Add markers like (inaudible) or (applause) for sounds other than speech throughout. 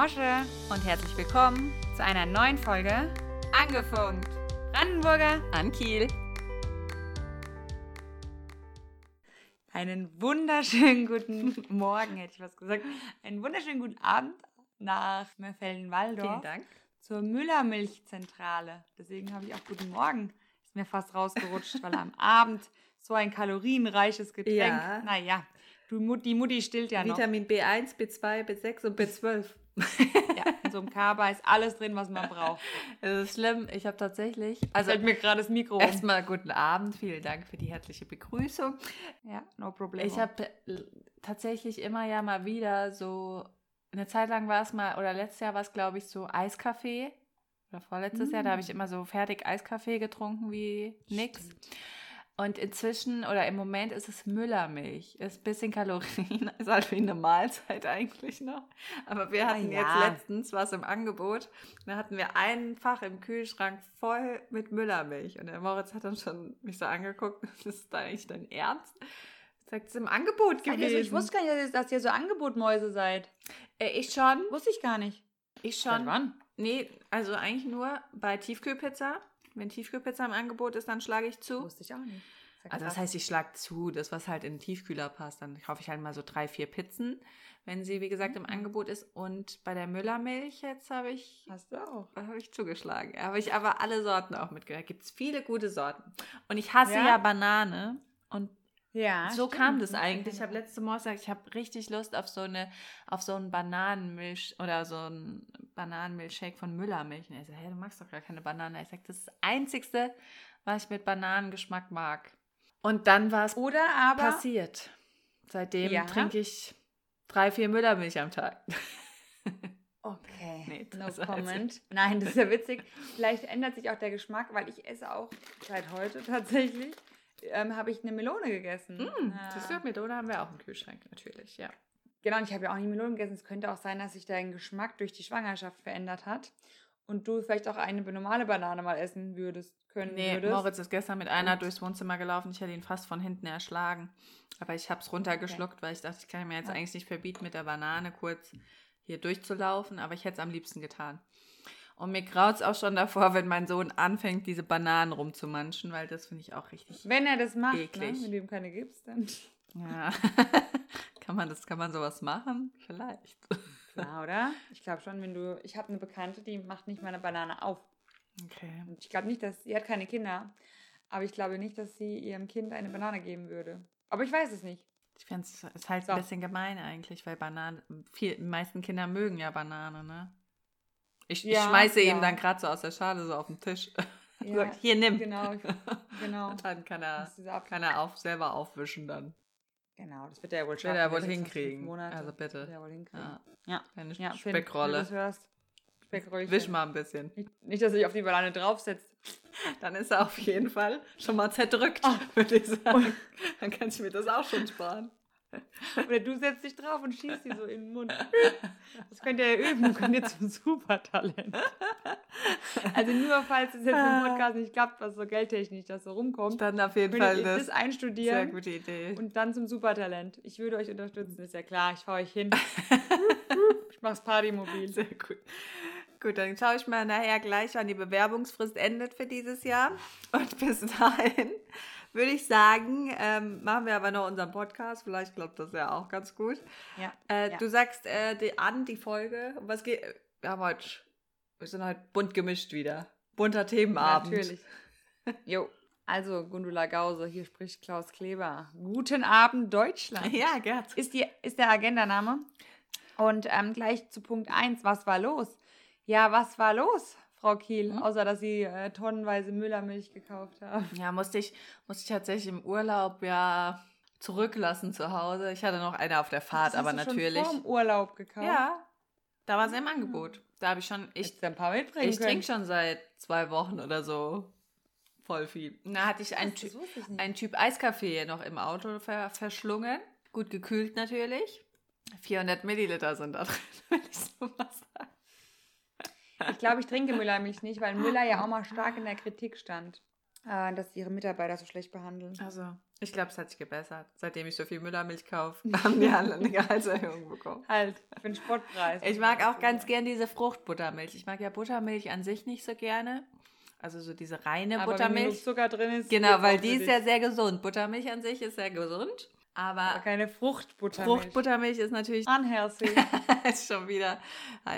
Mosche und herzlich willkommen zu einer neuen Folge Angefunkt. Brandenburger an Kiel. Einen wunderschönen guten (laughs) Morgen, hätte ich was gesagt. Einen wunderschönen guten Abend nach Mörfelden-Walldorf. Vielen Dank. Zur Müllermilchzentrale. Deswegen habe ich auch guten Morgen. Ist mir fast rausgerutscht, weil am (laughs) Abend so ein kalorienreiches Getränk. Ja. Naja, du, die Mutti stillt ja noch. Vitamin B1, B2, B6 und B12. (laughs) Ja, in so einem Kaba ist alles drin, was man braucht. Es ist schlimm. Ich habe tatsächlich. Also fällt mir gerade das Mikro erstmal guten Abend. Vielen Dank für die herzliche Begrüßung. Ja, no problem. Ich habe tatsächlich immer ja mal wieder so. Eine Zeit lang war es mal, oder letztes Jahr war es, glaube ich, so Eiskaffee. Oder vorletztes Jahr, da habe ich immer so fertig Eiskaffee getrunken wie nix. Und inzwischen oder im Moment ist es Müllermilch. Ist ein bisschen Kalorien, (laughs) ist halt wie eine Mahlzeit eigentlich noch. Aber wir hatten ja. jetzt letztens was im Angebot. Da hatten wir ein Fach im Kühlschrank voll mit Müllermilch. Und der Moritz hat dann schon mich so angeguckt, (laughs) das ist da eigentlich dein Ernst? Sagt es im Angebot gewesen. so, ich wusste gar nicht, dass ihr so Angebotmäuse seid. Äh, ich schon. Wusste ich gar nicht. Ich Seit schon. wann? Nee, also eigentlich nur bei Tiefkühlpizza. Wenn Tiefkühlpizza im Angebot ist, dann schlage ich zu. Wusste ich auch nicht. Sag Also krass. das heißt, ich schlage zu, das was halt in den Tiefkühler passt. Dann kaufe ich halt mal so drei, vier Pizzen, wenn sie, wie gesagt, im Mhm. Angebot ist. Und bei der Müllermilch jetzt habe ich, Hast du auch. habe ich zugeschlagen. Habe ich aber alle Sorten auch mitgehört. Da gibt es viele gute Sorten. Und ich hasse Ja? ja, Banane. Und Ja. so stimmt. kam das eigentlich. Ich habe letzte Mal gesagt, ich habe richtig Lust auf so eine, auf so einen Bananenmilch oder so einen Bananenmilchshake von Müllermilch. Und er sagt, hey, du magst doch gar keine Banane. Ich sage, das ist das Einzigste, was ich mit Bananengeschmack mag. Und dann war es Oder aber. passiert. Seitdem Ja. trinke ich drei, vier Müllermilch am Tag. (laughs) Okay. Nee, no comment. Nein, das ist ja witzig. Vielleicht ändert sich auch der Geschmack, weil ich esse auch seit heute tatsächlich. Ähm, habe ich eine Melone gegessen. Mm, Ja. Das wird mit, oder haben wir auch im Kühlschrank, natürlich, ja. Genau, und ich habe ja auch nie Melone gegessen. Es könnte auch sein, dass sich dein Geschmack durch die Schwangerschaft verändert hat. Und du vielleicht auch eine normale Banane mal essen würdest, können Nee, würdest. Moritz ist gestern mit einer Und- durchs Wohnzimmer gelaufen. Ich hätte ihn fast von hinten erschlagen. Aber ich habe es runtergeschluckt, weil ich dachte, ich kann mir jetzt Ja. eigentlich nicht verbieten, mit der Banane kurz hier durchzulaufen. Aber ich hätte es am liebsten getan. Und mir graut es auch schon davor, wenn mein Sohn anfängt, diese Bananen rumzumanschen, weil das finde ich auch richtig. Wenn er das macht, ne? Eklig. wenn du ihm keine gibst, dann Ja. (laughs) kann man das, kann man sowas machen? Vielleicht. klar, oder? Ich glaube schon, wenn du, ich habe eine Bekannte, die macht nicht mal eine Banane auf. Okay. Und ich glaube nicht, dass, sie hat keine Kinder, aber ich glaube nicht, dass sie ihrem Kind eine Banane geben würde. Aber ich weiß es nicht. Ich finde es ist halt So. ein bisschen gemein eigentlich, weil Bananen, viel, die meisten Kinder mögen ja Banane, ne? Ich, ich Ja, schmeiße ja. ihm dann gerade so aus der Schale so auf den Tisch. (laughs) Ja, Sag, hier, nimm. Genau, ich- genau. (laughs) Und dann kann er, kann er auf, selber aufwischen dann. Genau, das wird er ja wohl Wird schaffen. er wohl hinkriegen. Also bitte. Wird er wohl hinkriegen. Ja. Ja, Eine ja wenn Speckrolle. das hörst. Speckröllchen. Wisch mal ein bisschen. Nicht, nicht, dass er sich auf die Banane draufsetzt. (laughs) Dann ist er auf jeden Fall schon mal zerdrückt, Ah. würde ich sagen. Dann kann ich mir das auch schon sparen. Oder du setzt dich drauf und schießt sie so in den Mund. Das könnt ihr ja üben, könnt ihr zum Supertalent. Also nur falls es jetzt im Podcast nicht klappt, was so geldtechnisch das so rumkommt, Dann auf jeden Fall das das. Sehr einstudieren gute Idee. und dann zum Supertalent. Ich würde euch unterstützen, ist ja klar, ich fahre euch hin. (laughs) ich mach's Partymobil. Sehr gut. Gut, dann schaue ich mal nachher gleich, wann die Bewerbungsfrist endet für dieses Jahr. Und bis dahin würde ich sagen, ähm, machen wir aber noch unseren Podcast. Vielleicht klappt das ja auch ganz gut. Ja. Äh, Ja. Du sagst äh, die, an die Folge. Um Was geht? Wir haben heute, wir sind heute bunt gemischt wieder. Bunter Themenabend. Natürlich. (laughs) Jo. Also, Gundula Gause, hier spricht Klaus Kleber. Guten Abend, Deutschland. Ja, Gerd. ist, die, ist der Agendaname. Und ähm, gleich zu Punkt 1, was war los? Ja, was war los, Frau Kiel? Hm? Außer, dass Sie äh, tonnenweise Müllermilch gekauft haben. Ja, musste ich, musste ich tatsächlich im Urlaub ja zurücklassen zu Hause. Ich hatte noch eine auf der Fahrt, aber natürlich. Schon vor dem Urlaub gekauft. Ja, da war sie im Angebot. Da habe ich schon, ich, ein paar mitbringen ich trinke schon seit zwei Wochen oder so voll viel. Da hatte ich einen, Ty einen Typ Eiskaffee noch im Auto ver verschlungen. Gut gekühlt natürlich. 400 Milliliter sind da drin, (laughs) wenn ich so mal sage. Ich glaube, ich trinke Müllermilch nicht, weil Müller ja auch mal stark in der Kritik stand, äh, dass sie ihre Mitarbeiter so schlecht behandeln. Also, Ich glaube, es hat sich gebessert. Seitdem ich so viel Müllermilch kaufe, (laughs) haben die alle eine Gehaltserhöhung bekommen. Halt, für den Spottpreis. Ich mag auch ganz gern diese Fruchtbuttermilch. Ich mag ja Buttermilch an sich nicht so gerne. Also so diese reine Aber Buttermilch. Wenn Zucker drin ist. Genau, weil die ist ja sehr gesund. Buttermilch an sich ist sehr gesund. Aber Aber keine Fruchtbutter. Fruchtbuttermilch ist natürlich Unhealthy. (laughs) ist schon wieder.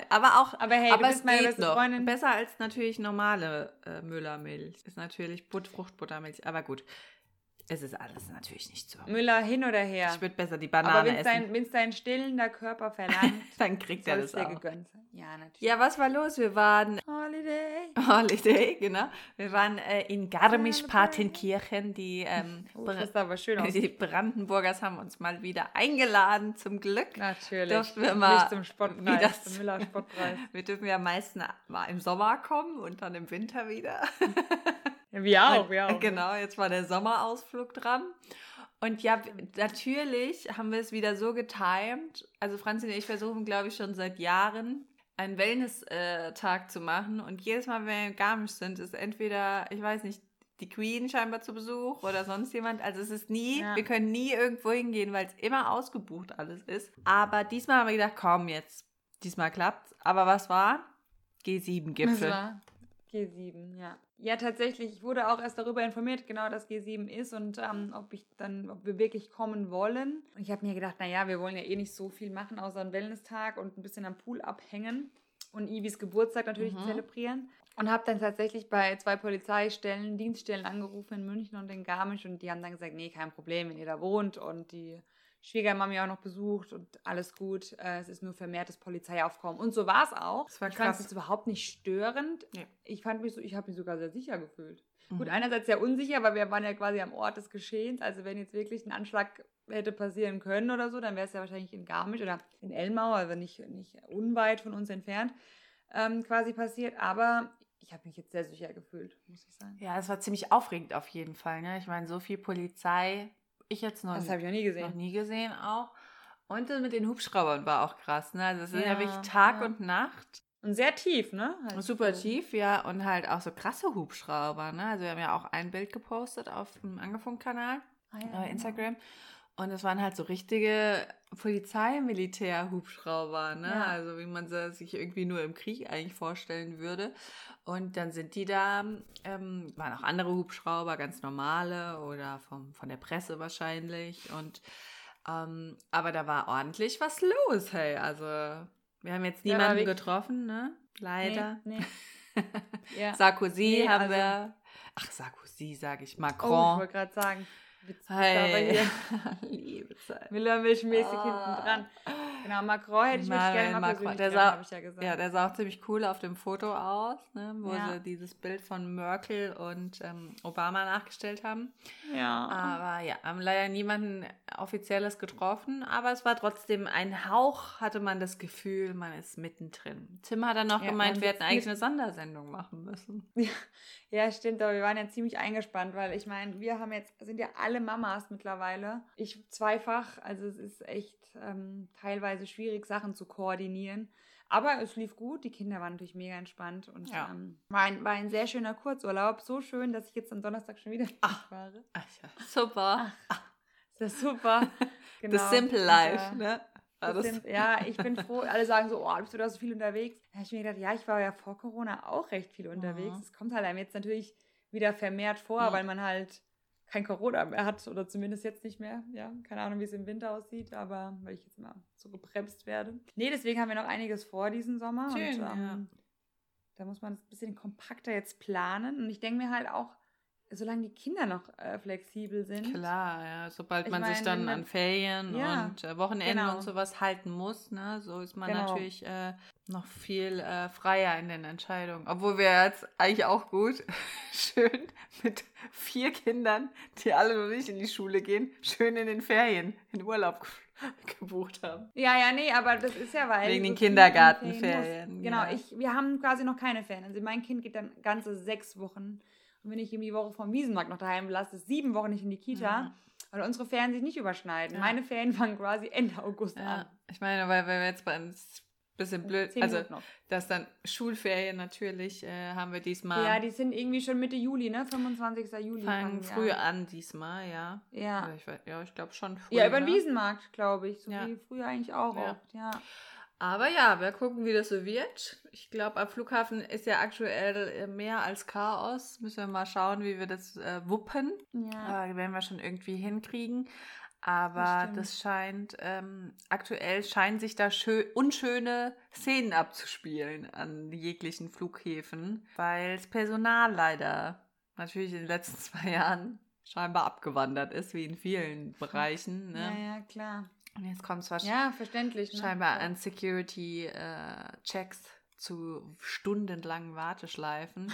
Aber auch. Aber hey, aber du es bist meine beste. Freundin. Besser als natürlich normale äh, Müllermilch. Ist natürlich But Fruchtbuttermilch. Aber gut. Es ist alles natürlich nicht so. Müller hin oder her. Ich würde besser die Aber Banane wenn es essen. dein, wenn's dein stillender Körper verlangt, (laughs) Dann kriegt er das es auch. gegönnt sein. Ja, natürlich. Ja, was war los? Wir waren Holiday. Holiday, genau. Wir waren äh, in Garmisch-Partenkirchen. Die, ähm, (laughs) Oh, das aber schön aus. die Brandenburgers haben uns mal wieder eingeladen, zum Glück. Natürlich. Durften wir mal- Nicht zum wie Spottpreis, das- zum Müller-Spottpreis. (laughs) Wir dürfen ja meistens mal im Sommer kommen und dann im Winter wieder. Ja, wir auch, wir auch. Genau, jetzt war der Sommerausflug dran. Und ja, natürlich haben wir es wieder so getimt. Also Franzi und ich versuchen, glaube ich, schon seit Jahren einen Wellness-Tag zu machen. Und jedes Mal, wenn wir in Garmisch sind, ist entweder, ich weiß nicht, die Queen scheinbar zu Besuch oder sonst jemand. Also es ist nie, Ja. wir können nie irgendwo hingehen, weil es immer ausgebucht alles ist. Aber diesmal haben wir gedacht, komm jetzt, diesmal klappt's. Aber was war? Das G7-Gipfel. war G7, ja. Ja, tatsächlich, ich wurde auch erst darüber informiert, genau, dass G7 ist und ähm, ob ich dann, ob wir wirklich kommen wollen. Und ich habe mir gedacht, naja, wir wollen ja eh nicht so viel machen, außer einen Wellness-Tag und ein bisschen am Pool abhängen und Ivis Geburtstag natürlich Mhm. zelebrieren. Und habe dann tatsächlich bei zwei Polizeistellen, Dienststellen angerufen in München und in Garmisch und die haben dann gesagt, nee, kein Problem, wenn ihr da wohnt und die Schwiegermami auch noch besucht und alles gut. Äh, es ist nur vermehrtes Polizeiaufkommen. Und so war es auch. Das war ich fand es überhaupt nicht störend. Nee. Ich fand mich so, ich habe mich sogar sehr sicher gefühlt. Gut, Mhm. einerseits sehr unsicher, weil wir waren ja quasi am Ort des Geschehens. Also wenn jetzt wirklich ein Anschlag hätte passieren können oder so, dann wäre es ja wahrscheinlich in Garmisch oder in Elmau, also nicht, nicht unweit von uns entfernt, ähm, quasi passiert. Aber ich habe mich jetzt sehr sicher gefühlt, muss ich sagen. Ja, es war ziemlich aufregend auf jeden Fall. Ne? Ich meine, so viel Polizei, ich jetzt noch, Das habe ich noch nie gesehen. noch nie gesehen auch. Und das mit den Hubschraubern war auch krass. Ne? Also es sind ja, Ja, wirklich Tag ja. und Nacht. Und sehr tief, ne? Halt Super so. tief, ja. Und halt auch so krasse Hubschrauber. Ne? Also wir haben ja auch ein Bild gepostet auf dem Angefunk-Kanal, Ah, ja, äh, genau. Und es waren halt so richtige Polizei-Militär-Hubschrauber, ne? Ja. Also wie man sie sich irgendwie nur im Krieg eigentlich vorstellen würde. Und dann sind die da, ähm, waren auch andere Hubschrauber, ganz normale oder vom, von der Presse wahrscheinlich. Und ähm, aber da war ordentlich was los, hey. Also wir haben jetzt niemanden getroffen, ne? Leider. Nee, nee. (laughs) ja. Sarkozy Nee, haben also- wir. Ach, Sarkozy, sage ich. Oh, ich Macron. wollte gerade sagen. Witzig, aber hier (laughs) Liebe Zeit. Millermilchmäßig Ah. hinten dran. Genau, Macron hätte ich Manuel gerne mal Macron, der sah- ich ja gesagt. Ja, der sah auch ziemlich cool auf dem Foto aus, ne, wo Ja. sie dieses Bild von Merkel und ähm, Obama nachgestellt haben. ja. Aber ja, haben leider niemanden Offizielles getroffen, aber es war trotzdem ein Hauch, hatte man das Gefühl, man ist mittendrin. Tim hat dann noch Ja, gemeint, wir hätten eigentlich eine Sondersendung machen müssen. Ja, stimmt, aber wir waren ja ziemlich eingespannt, weil ich meine, wir haben jetzt, sind ja alle Mamas mittlerweile. Ich zweifach, also es ist echt ähm, teilweise schwierig, Sachen zu koordinieren. Aber es lief gut, die Kinder waren natürlich mega entspannt und Ja. ähm, war, ein, war ein sehr schöner Kurzurlaub. So schön, dass ich jetzt am Donnerstag schon wieder Ach. fahre. Ach ja, super. Das ist super. (laughs) Genau. The Simple Und, Life, äh, ne? Das- sind, ja, ich bin froh. Alle sagen so, oh, bist du da so viel unterwegs? Da habe ich mir gedacht, ja, ich war ja vor Corona auch recht viel unterwegs. Mhm. Es kommt halt einem jetzt natürlich wieder vermehrt vor, Mhm. weil man halt kein Corona mehr hat oder zumindest jetzt nicht mehr. Ja, keine Ahnung, wie es im Winter aussieht, aber weil ich jetzt immer so gebremst werde. Nee, deswegen haben wir noch einiges vor diesen Sommer. Schön, und, ähm, ja. Da muss man es ein bisschen kompakter jetzt planen. Und ich denke mir halt auch, solange die Kinder noch äh, flexibel sind. Klar, ja. Sobald man sich meine, dann wenn man- an Ferien Ja, und äh, Wochenende genau. und sowas halten muss, ne, so ist man Genau. natürlich äh, noch viel äh, freier in den Entscheidungen. Obwohl wir jetzt eigentlich auch gut (laughs) schön mit vier Kindern, die alle noch nicht in die Schule gehen, schön in den Ferien in Urlaub (laughs) gebucht haben. Ja, ja, nee, aber das ist ja, weil. Wegen den so Kindergartenferien. Genau, ja. ich, wir haben quasi noch keine Ferien. Also mein Kind geht dann ganze sechs Wochen. Und wenn ich ihm die Woche vom Wiesenmarkt noch daheim lasse, ist sieben Wochen nicht in die Kita, Mhm. weil unsere Ferien sich nicht überschneiden. Ja. Meine Ferien fangen quasi Ende August Ja, an. ich meine, weil wir jetzt bei uns bisschen blöd. Zehn Also, noch. dass dann Schulferien natürlich äh, haben wir diesmal. Ja, die sind irgendwie schon Mitte Juli, ne? 25. Juli. fangen die früh an diesmal, ja. Ja. Oder Ich, ja, ich glaube schon früh. Ja, über den ne? Wiesenmarkt, glaube ich. So Ja. wie früher eigentlich auch Ja. oft, ja. Aber ja, wir gucken, wie das so wird. Ich glaube, am Flughafen ist ja aktuell äh, mehr als Chaos. Müssen wir mal schauen, wie wir das äh, wuppen. Ja. Aber werden wir schon irgendwie hinkriegen. Aber Das das, scheint, ähm, aktuell scheinen sich da schö unschöne Szenen abzuspielen an jeglichen Flughäfen, weil das Personal leider natürlich in den letzten (laughs) zwei Jahren scheinbar abgewandert ist, wie in vielen Bereichen. ja, Ne? ja, klar. Und jetzt kommt es wahrscheinlich Ja, verständlich. Ne? scheinbar an Security-Checks zu stundenlangen Warteschleifen.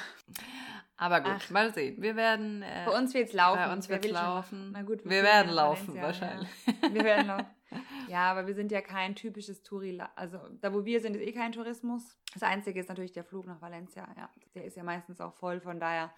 (laughs) Aber gut, Ach. mal sehen. Wir werden. Äh, Bei uns wird's laufen. Bei uns Wer wird's schon laufen. Na gut, Wir fliegen werden laufen, Valencia, wahrscheinlich. Ja. Wir werden laufen. (laughs) Ja, aber wir sind ja kein typisches Touri. Also da, wo wir sind, ist eh kein Tourismus. Das Einzige ist natürlich der Flug nach Valencia. Ja, der ist ja meistens auch voll. Von daher,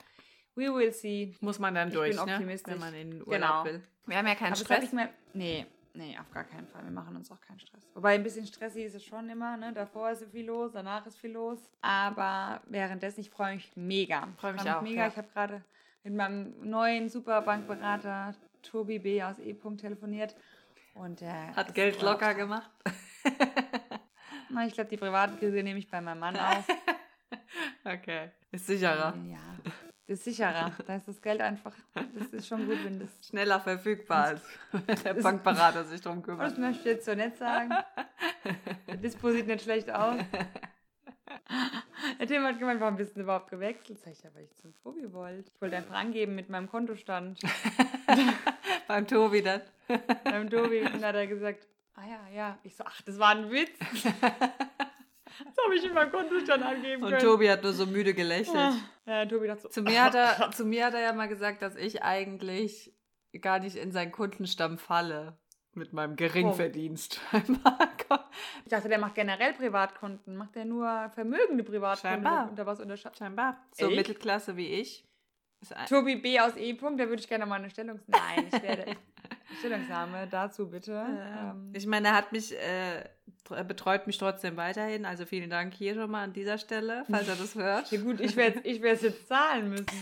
we will see. Muss man dann Ich durch, bin ne? optimistisch. wenn man in den Urlaub Genau. will. Wir haben ja keinen Aber Stress. ich mir, nee, nee, auf gar keinen Fall. Wir machen uns auch keinen Stress. Wobei ein bisschen stressig ist es schon immer. Ne? Davor ist viel los, danach ist viel los. Aber währenddessen, ich freue mich mega. Freu mich Freu auch, mega. ja. Ich habe gerade mit meinem neuen Superbankberater Tobi B. aus E. telefoniert. Und der Hat Geld super locker gemacht. (laughs) Na, ich glaube, die Privatkrise nehme ich bei meinem Mann auf. (laughs) okay. Ist sicherer. Ja, das ist sicherer. Da ist das Geld einfach, das ist schon gut, wenn das. Schneller verfügbar, als wenn der Bankberater sich drum Das kümmert. möchte ich jetzt so nett sagen. Der Dispo sieht nicht schlecht aus. Der Tim hat gemeint, warum bist du überhaupt gewechselt? Sag ich, ja, weil ich zum Tobi wollte. Ich wollte einfach angeben mit meinem Kontostand. (laughs) Beim Tobi dann. beim Tobi. Und dann hat er gesagt, ah ja, ja. Ich so, ach, das war ein Witz. (laughs) Das habe ich meinem Kontostand angeben Und können. Tobi hat nur so müde gelächelt. Ja, Tobi dachte so, Zu mir, hat er, (laughs) zu mir hat er ja mal gesagt, dass ich eigentlich gar nicht in seinen Kundenstamm falle. Mit meinem Geringverdienst. (laughs) Ich dachte, der macht generell Privatkunden. Macht der nur vermögende Privatkunden? Scheinbar. Unter was? Scheinbar. So Echt? Mittelklasse wie ich. Tobi B. aus E. -Punkt, da würde ich gerne mal eine Stellungnahme. Nein, ich werde. (laughs) Stellungnahme dazu bitte. äh, Ähm, ich meine, er hat mich, äh, tr- betreut mich trotzdem weiterhin. Also vielen Dank hier schon mal an dieser Stelle, falls er das hört. (laughs) ja gut, ich werde ich es jetzt zahlen müssen. (laughs)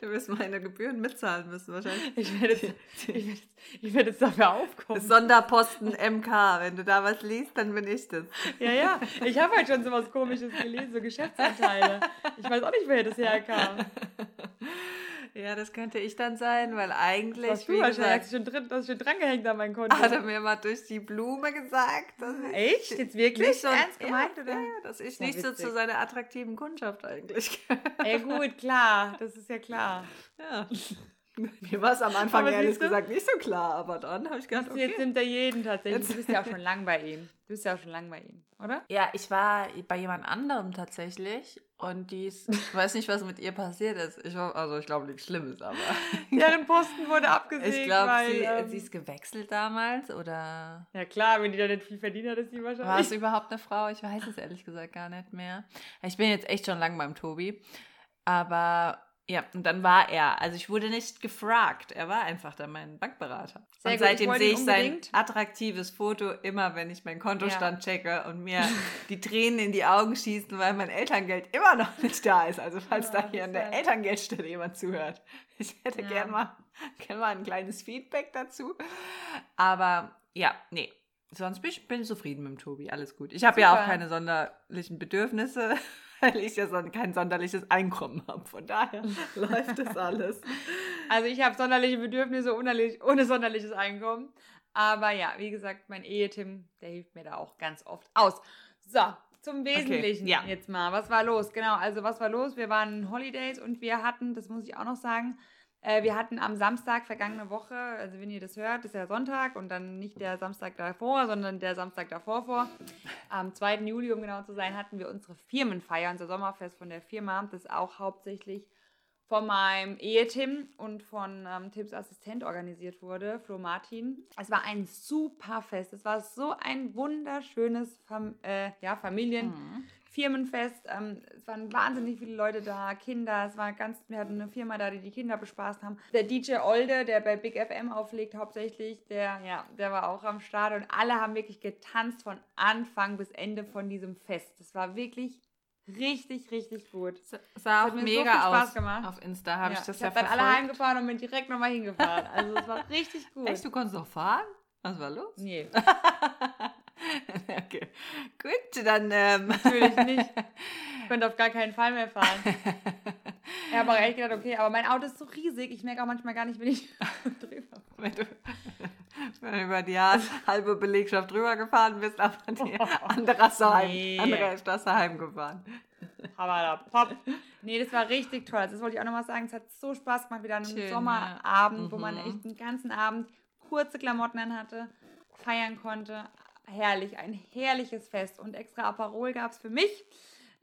Du wirst meine Gebühren mitzahlen müssen wahrscheinlich. Ich werde jetzt, ich werde jetzt, ich werde jetzt dafür aufkommen. Sonderposten MK. Wenn du da was liest, dann bin ich das. Ja, ja. Ich habe halt schon so was Komisches gelesen, so Geschäftsanteile. Ich weiß auch nicht, woher das herkam. (laughs) Ja, das könnte ich dann sein, weil eigentlich, Was du wahrscheinlich schon drin, das ist schon dran gehängt an mein Konto. hat er mir mal durch die Blume gesagt, Echt? Jetzt wirklich? nicht so Ernst gemeint, ja, oder? Ja, ja, dass ich Ja, nicht so witzig. zu seiner attraktiven Kundschaft eigentlich Ey, gut, klar. Das ist ja klar. Ja. (laughs) Mir war es am Anfang Aber ehrlich gesagt nicht so klar, aber dann habe ich gedacht, Jetzt okay. nimmt er jeden tatsächlich. Jetzt- Du bist ja auch schon lang bei ihm. Du bist ja auch schon lang bei ihm, oder? Ja, ich war bei jemand anderem tatsächlich und die ist, ich weiß nicht, was mit ihr passiert ist. Ich, also ich glaube nichts Schlimmes, aber (laughs) Deren Posten wurde abgesägt, ich glaube, sie, ähm, sie ist gewechselt damals oder ja klar, wenn die da nicht viel verdient hat, ist sie war es wahrscheinlich... überhaupt eine Frau? Ich weiß es ehrlich gesagt gar nicht mehr. Ich bin jetzt echt schon lang beim Tobi, aber ja, und dann war er. Also ich wurde nicht gefragt, er war einfach dann mein Bankberater. Sehr und gut, ich seitdem wollte sehe ich sein attraktives Foto immer, wenn ich meinen Kontostand checke und mir (laughs) die Tränen in die Augen schießen, weil mein Elterngeld immer noch nicht da ist. Also falls Ja, da hier an der Elterngeldstelle jemand zuhört. (laughs) Ich hätte Ja. gern, mal, gern mal ein kleines Feedback dazu. Aber ja, nee. Sonst bin ich bin zufrieden mit dem Tobi. Alles gut. Ich habe ja auch keine sonderlichen Bedürfnisse, weil ich ja son kein sonderliches Einkommen habe. Von daher (laughs) läuft das alles. Also ich habe sonderliche Bedürfnisse ohne, sonderliches Einkommen. Aber ja, wie gesagt, mein Ehetim, der hilft mir da auch ganz oft aus. So, zum Wesentlichen ja. jetzt mal. Was war los? Genau, also was war los? Wir waren Holidays und wir hatten, das muss ich auch noch sagen, äh, wir hatten am Samstag vergangene Woche, also wenn ihr das hört, ist ja Sonntag und dann nicht der Samstag davor, sondern der Samstag davor vor. Am 2. Juli, um genau zu sein, hatten wir unsere Firmenfeier, unser Sommerfest von der Firma, das auch hauptsächlich von meinem Ehetim und von ähm, Tims Assistent organisiert wurde, Flo Martin. Es war ein super Fest. Es war so ein wunderschönes Fam äh, ja, Familien. Mhm. Firmenfest. Ähm, es waren wahnsinnig viele Leute da, Kinder. Es war ganz, wir hatten eine Firma da, die die Kinder bespaßt haben. Der DJ Olde, der bei Big FM auflegt hauptsächlich, der, ja, der war auch am Start und alle haben wirklich getanzt von Anfang bis Ende von diesem Fest. Das war wirklich richtig, richtig gut. Sah Das auch so mega viel Spaß aus. gemacht. Auf Insta habe Ja, ich das ich ja habe dann alle verfolgt. heimgefahren und bin direkt nochmal hingefahren. Also es war richtig (laughs) gut. Echt, du konntest noch fahren? Was war los? Nee, (laughs) (laughs) okay. Gut, dann. Ähm. natürlich nicht. Ich (laughs) könnte auf gar keinen Fall mehr fahren. Ich habe auch echt gedacht, okay, aber mein Auto ist so riesig, ich merke auch manchmal gar nicht, wenn ich (laughs) drüber wenn du, wenn du über die halbe Belegschaft drüber gefahren bist, aber die andere hast du heim, Nee. andere du heimgefahren. Aber pop. Nee, das war richtig toll. Das wollte ich auch nochmal sagen. Es hat so Spaß gemacht, wieder an einem Schön, Sommerabend, ja. wo man Mhm. echt den ganzen Abend kurze Klamotten anhatte, feiern konnte. Herrlich, ein herrliches Fest. Und extra Aperol gab es für mich.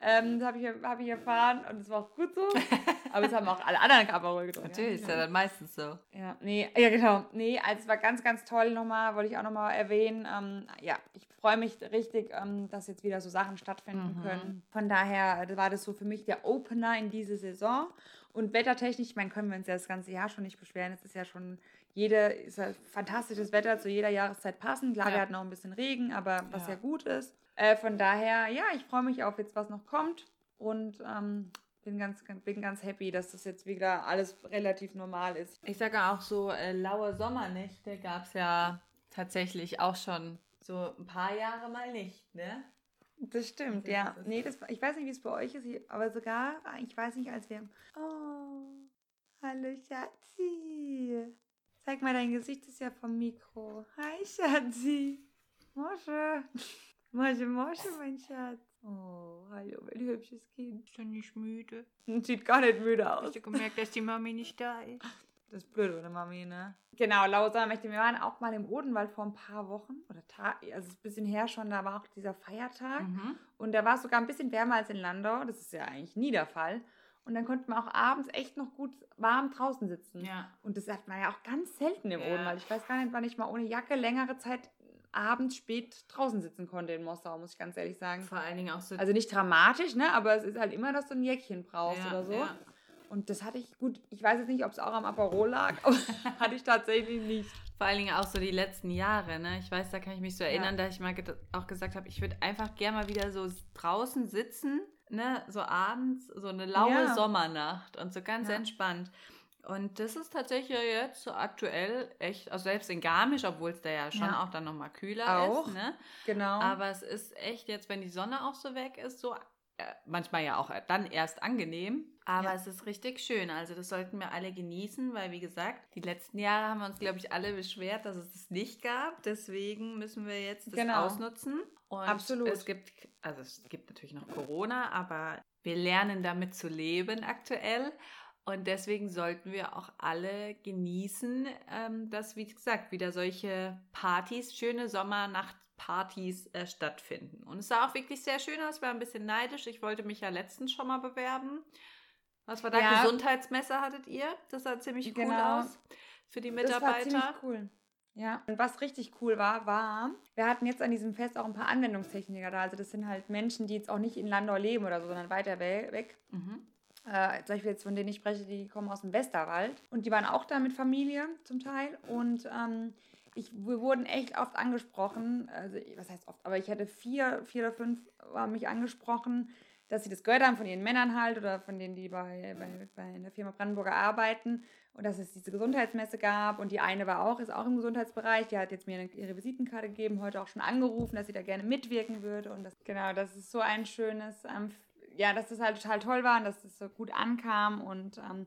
Ähm, das habe ich, hab ich erfahren und es war auch gut so. (laughs) Aber es haben auch alle anderen Aperol getrunken. Natürlich, ist ja dann meistens so. Ja, nee, ja genau. Nee, also es war ganz, ganz toll nochmal, wollte ich auch nochmal erwähnen. Ähm, ja, ich freue mich richtig, ähm, dass jetzt wieder so Sachen stattfinden Mhm. können. Von daher äh, war das so für mich der Opener in diese Saison. Und wettertechnisch, ich meine, können wir uns ja das ganze Jahr schon nicht beschweren. Es ist ja schon jede, ist ja fantastisches Wetter zu jeder Jahreszeit passend. Klar, Ja. wir hatten auch ein bisschen Regen, aber was ja, Ja. gut ist. Äh, von daher, ja, ich freue mich auf jetzt, was noch kommt. Und ähm, bin ganz, bin ganz happy, dass das jetzt wieder alles relativ normal ist. Ich sage auch so, äh, laue Sommernächte gab es ja tatsächlich auch schon so ein paar Jahre mal nicht, ne? Das stimmt, ist- ja. das Nee, das, ich weiß nicht, wie es bei euch ist, aber sogar, ich weiß nicht, als wir. Oh, hallo Schatzi. Zeig mal dein Gesicht, ist ja vom Mikro. Hi Schatzi. Mosche. Mosche, Mosche, mein Schatz. Oh, hallo, mein hübsches Kind. Ist doch nicht müde. Sieht gar nicht müde aus. Hast du gemerkt, dass die Mami nicht da ist? Das ist blöd, oder Mami, ne? Genau, Lausa möchte. Wir waren auch mal im Odenwald vor ein paar Wochen oder Tag, also es ist ein bisschen her schon, da war auch dieser Feiertag. Mhm. Und da war es sogar ein bisschen wärmer als in Landau. Das ist ja eigentlich nie der Fall. Und dann konnte man auch abends echt noch gut warm draußen sitzen. Ja. Und das hat man ja auch ganz selten im Ja. Odenwald. Ich weiß gar nicht, wann ich mal ohne Jacke längere Zeit abends spät draußen sitzen konnte in Mossau, muss ich ganz ehrlich sagen. Vor allen Dingen auch so. Also nicht dramatisch, ne? Aber es ist halt immer, dass du ein Jäckchen brauchst ja, oder so. Ja. Und das hatte ich, gut, ich weiß jetzt nicht, ob es auch am Aperol lag, (laughs) aber hatte ich tatsächlich nicht. Vor allen Dingen auch so die letzten Jahre, ne? Ich weiß, da kann ich mich so erinnern, dass ich mal auch gesagt habe, ich würde einfach gerne mal wieder so draußen sitzen, ne? So abends, so eine laue Ja. Sommernacht und so ganz Ja. entspannt. Und das ist tatsächlich jetzt so aktuell echt, also selbst in Garmisch, obwohl es da ja schon Ja. auch dann nochmal kühler Auch. ist, ne? Genau. Aber es ist echt jetzt, wenn die Sonne auch so weg ist, so äh, manchmal ja auch dann erst angenehm. Aber Ja. es ist richtig schön. Also das sollten wir alle genießen, weil wie gesagt, die letzten Jahre haben wir uns, glaube ich, alle beschwert, dass es das nicht gab. Deswegen müssen wir jetzt das Genau. ausnutzen. Und Absolut. Es gibt, also es gibt natürlich noch Corona, aber wir lernen damit zu leben aktuell. Und deswegen sollten wir auch alle genießen, ähm, dass, wie gesagt, wieder solche Partys, schöne Sommernachtpartys äh, stattfinden. Und es sah auch wirklich sehr schön aus. Ich war ein bisschen neidisch. Ich wollte mich ja letztens schon mal bewerben. Was war da? Ja. Gesundheitsmesse hattet ihr? Das sah ziemlich cool Genau. aus für die Das war ziemlich Mitarbeiter. cool. Ja, und was richtig cool war, war, wir hatten jetzt an diesem Fest auch ein paar Anwendungstechniker da. Also das sind halt Menschen, die jetzt auch nicht in Landau leben oder so, sondern weiter we- weg. Mhm. Äh, zum Beispiel jetzt von denen ich spreche, die kommen aus dem Westerwald. Und die waren auch da mit Familie zum Teil. Und ähm, ich, wir wurden echt oft angesprochen, also was heißt oft, aber ich hatte vier, vier oder fünf waren mich angesprochen, dass sie das gehört haben von ihren Männern halt oder von denen, die bei, bei, bei der Firma Brandenburger arbeiten und dass es diese Gesundheitsmesse gab und die eine war auch, ist auch im Gesundheitsbereich, die hat jetzt mir eine, ihre Visitenkarte gegeben, heute auch schon angerufen, dass sie da gerne mitwirken würde und das, genau, das ist so ein schönes, ähm, ja, dass das halt total toll war und dass das so gut ankam und ähm,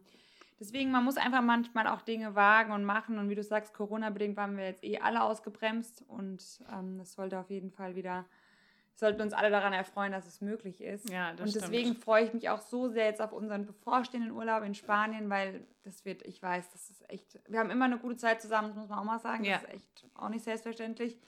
Deswegen, man muss einfach manchmal auch Dinge wagen und machen. Und wie du sagst, Corona-bedingt waren wir jetzt eh alle ausgebremst. Und ähm, das sollte auf jeden Fall wieder, sollten uns alle daran erfreuen, dass es möglich ist. Ja, das und stimmt. deswegen freue ich mich auch so sehr jetzt auf unseren bevorstehenden Urlaub in Spanien, weil das wird, ich weiß, das ist echt, wir haben immer eine gute Zeit zusammen, das muss man auch mal sagen. Ja. Das ist echt auch nicht selbstverständlich.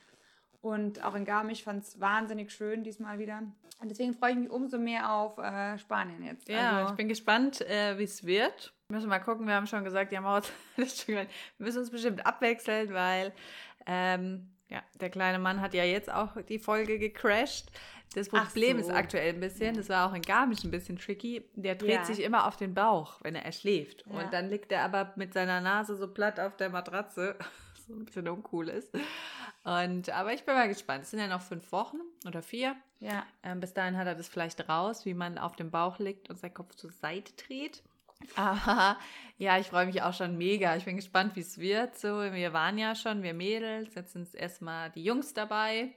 Und auch in Garmisch fand es wahnsinnig schön diesmal wieder. Und deswegen freue ich mich umso mehr auf äh, Spanien jetzt. Ja, also, ich bin gespannt, äh, wie es wird. Müssen wir mal gucken, wir haben schon gesagt, die haben auch, (laughs) wir müssen uns bestimmt abwechseln, weil ähm, ja, der kleine Mann hat ja jetzt auch die Folge gecrashed. Das Problem so. ist aktuell ein bisschen, das war auch in Garmisch ein bisschen tricky, der dreht ja. sich immer auf den Bauch, wenn er schläft. Ja. Und dann liegt er aber mit seiner Nase so platt auf der Matratze, was (laughs) so ein bisschen uncool ist. Und, aber ich bin mal gespannt. Es sind ja noch fünf Wochen oder vier. Ja. Ähm, bis dahin hat er das vielleicht raus, wie man auf dem Bauch liegt und seinen Kopf zur Seite dreht. Aber ja, ich freue mich auch schon mega. Ich bin gespannt, wie es wird. So, wir waren ja schon, wir Mädels, jetzt sind erstmal die Jungs dabei.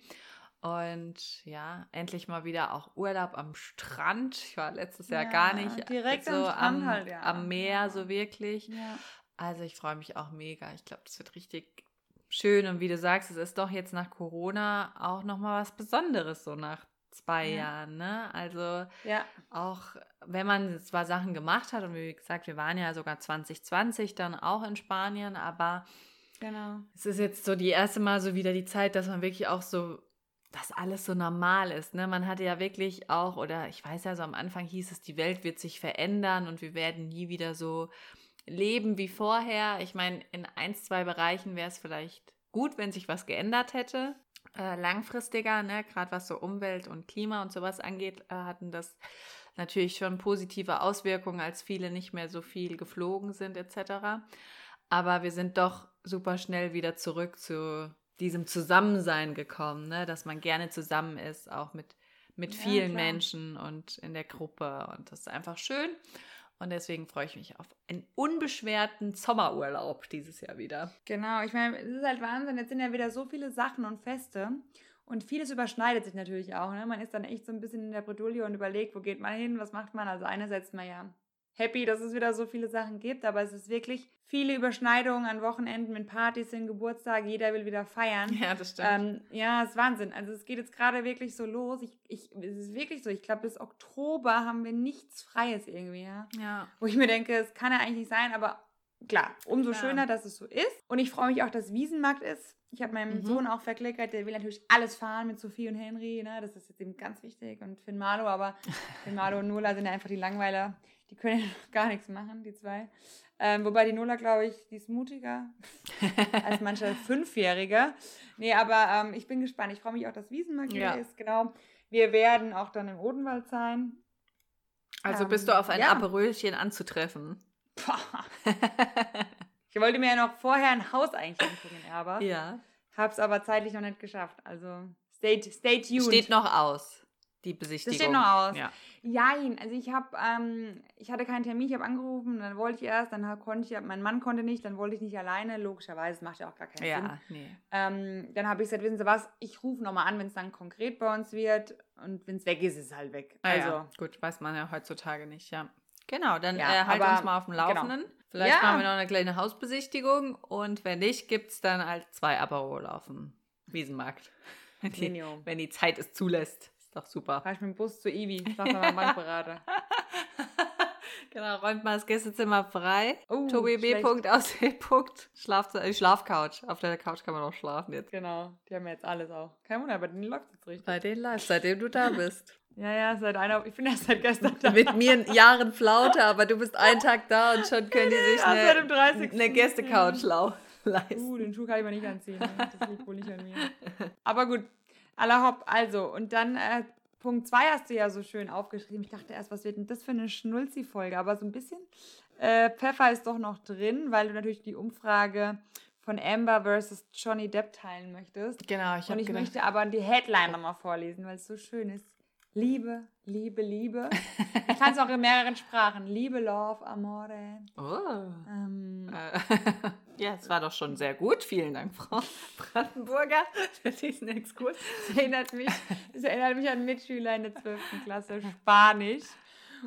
Und ja, endlich mal wieder auch Urlaub am Strand. Ich war letztes Jahr ja, gar nicht direkt so am, Strand am, halt, ja. am Meer, ja. so wirklich. Also ich freue mich auch mega. Ich glaube, das wird richtig schön. Und wie du sagst, es ist doch jetzt nach Corona auch nochmal was Besonderes, so nach zwei Jahren. Ne? Also auch wenn man zwar Sachen gemacht hat und wie gesagt, wir waren ja sogar 2020 dann auch in Spanien, aber Genau. Es ist jetzt so die erste Mal so wieder die Zeit, dass man wirklich auch so dass alles so normal ist. Ne? Man hatte ja wirklich auch, oder ich weiß ja, so am Anfang hieß es, die Welt wird sich verändern und wir werden nie wieder so leben wie vorher. Ich meine, in ein, zwei Bereichen wäre es vielleicht gut, wenn sich was geändert hätte. Äh, langfristiger, ne? gerade was so Umwelt und Klima und sowas angeht, äh, hatten das natürlich schon positive Auswirkungen, als viele nicht mehr so viel geflogen sind etc. Aber wir sind doch super schnell wieder zurück zu diesem Zusammensein gekommen, ne? dass man gerne zusammen ist, auch mit, mit ja, vielen klar. Menschen und in der Gruppe. Und das ist einfach schön. Und deswegen freue ich mich auf einen unbeschwerten Sommerurlaub dieses Jahr wieder. Genau, ich meine, es ist halt Wahnsinn. Jetzt sind ja wieder so viele Sachen und Feste. Und vieles überschneidet sich natürlich auch. Ne? Man ist dann echt so ein bisschen in der Bredouille und überlegt, wo geht man hin, was macht man. Also einerseits ja happy, dass es wieder so viele Sachen gibt, aber es ist wirklich viele Überschneidungen an Wochenenden mit Partys, sind Geburtstag, jeder will wieder feiern. Ja, das stimmt. Ähm, ja, ist Wahnsinn. Also es geht jetzt gerade wirklich so los. Ich, ich, es ist wirklich so. Ich glaube, bis Oktober haben wir nichts Freies irgendwie, ja. ja. Wo ich mir denke, es kann ja eigentlich nicht sein, aber klar, umso ja. schöner, dass es so ist. Und ich freue mich auch, dass Wiesenmarkt ist. Ich habe meinem mhm. Sohn auch verklickert, der will natürlich alles fahren mit Sophie und Henry, ne? Das ist jetzt eben ganz wichtig. Und Finn Marlo, aber (laughs) Finn Marlo und Nola sind ja einfach die Langweiler. Die können ja gar nichts machen, die zwei. Ähm, wobei die Nola, glaube ich, die ist mutiger (laughs) als mancher Fünfjährige. Nee, aber ähm, ich bin gespannt. Ich freue mich auch, dass Wiesenmarkt ja. ist. Genau. Wir werden auch dann im Odenwald sein. Also ähm, bist du auf ein ja. Aperölchen anzutreffen. (laughs) ich wollte mir ja noch vorher ein Haus eigentlich angucken, aber ja. hab's aber zeitlich noch nicht geschafft. Also stay, stay tuned. Steht noch aus die Besichtigung. Das steht noch aus. Ja. Jein, also ich habe, ähm, ich hatte keinen Termin, ich habe angerufen, dann wollte ich erst, dann konnte ich, mein Mann konnte nicht, dann wollte ich nicht alleine, logischerweise, macht ja auch gar keinen ja, Sinn. Nee. Ähm, dann habe ich gesagt, wissen Sie was, ich rufe nochmal an, wenn es dann konkret bei uns wird und wenn es weg ist, ist es halt weg. Ah, also. Ja. Gut, weiß man ja heutzutage nicht, ja. Genau, dann ja, äh, halt uns mal auf dem genau. Laufenden. Genau. Vielleicht machen wir noch eine kleine Hausbesichtigung und wenn nicht, gibt es dann halt zwei Aperol auf dem Wiesenmarkt. (laughs) Wenn die, wenn die Zeit es zulässt. Doch super. Fahr ich mit dem Bus zu Ivi. Ich mache mal Bankberater. (laughs) genau, räumt mal das Gästezimmer frei. Uh, Tobi B. aus Schlaf, äh, Schlafcouch. Auf der Couch kann man auch schlafen jetzt. Genau, die haben jetzt alles auch. Kein Wunder, bei denen läuft es richtig. Bei denen läuft seitdem du da (laughs) bist. Ja, ja, seit einer, ich bin erst seit gestern (laughs) da. Mit mir Jahren Flaute, aber du bist einen Tag da und schon können die sich eine, eine Gästecouch leisten. Uh, den Schuh kann ich mal nicht anziehen. Das liegt wohl nicht an mir. Aber gut, Aller hopp, also, und dann äh, Punkt 2 hast du ja so schön aufgeschrieben. Ich dachte erst, was wird denn das für eine Schnulzi-Folge? Aber so ein bisschen äh, Pfeffer ist doch noch drin, weil du natürlich die Umfrage von Amber versus Johnny Depp teilen möchtest. Genau, ich habe Und ich gedacht, möchte aber die Headline nochmal vorlesen, weil es so schön ist. Liebe, Liebe, Liebe. (laughs) Ich kann es auch in mehreren Sprachen. Liebe, Love, Amore. Oh. Ähm, äh, (laughs) ja, es war doch schon sehr gut. Vielen Dank, Frau (laughs) Brandenburger, für diesen Exkurs. Das erinnert mich, das erinnert mich an Mitschüler in der 12. Klasse Spanisch.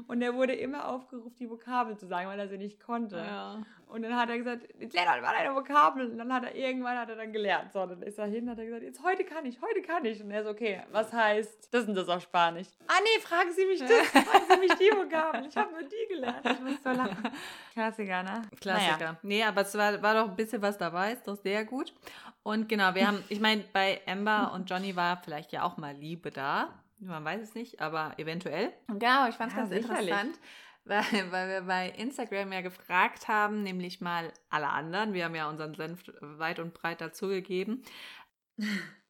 Und er wurde immer aufgerufen, die Vokabel zu sagen, weil er sie nicht konnte. Ja. Und dann hat er gesagt, jetzt lern halt mal deine Vokabeln. Und dann hat er irgendwann hat er dann gelernt. So, dann ist er hin und hat er gesagt, jetzt heute kann ich, heute kann ich. Und er so, okay, was heißt das und das auf Spanisch? Ah nee, fragen Sie mich das, fragen Sie mich die (laughs) Vokabeln. Ich habe nur die gelernt. Ich muss so lachen. Klassiker, ne? Klassiker. Naja. Nee, aber es war, war doch ein bisschen was dabei, ist doch sehr gut. Und genau, wir haben, (laughs) ich meine, bei Amber und Johnny war vielleicht ja auch mal Liebe da. Man weiß es nicht, aber eventuell. Genau, ich fand es ja, ganz sicherlich. interessant, weil, (laughs) weil wir bei Instagram ja gefragt haben, nämlich mal alle anderen, wir haben ja unseren Senf weit und breit dazugegeben,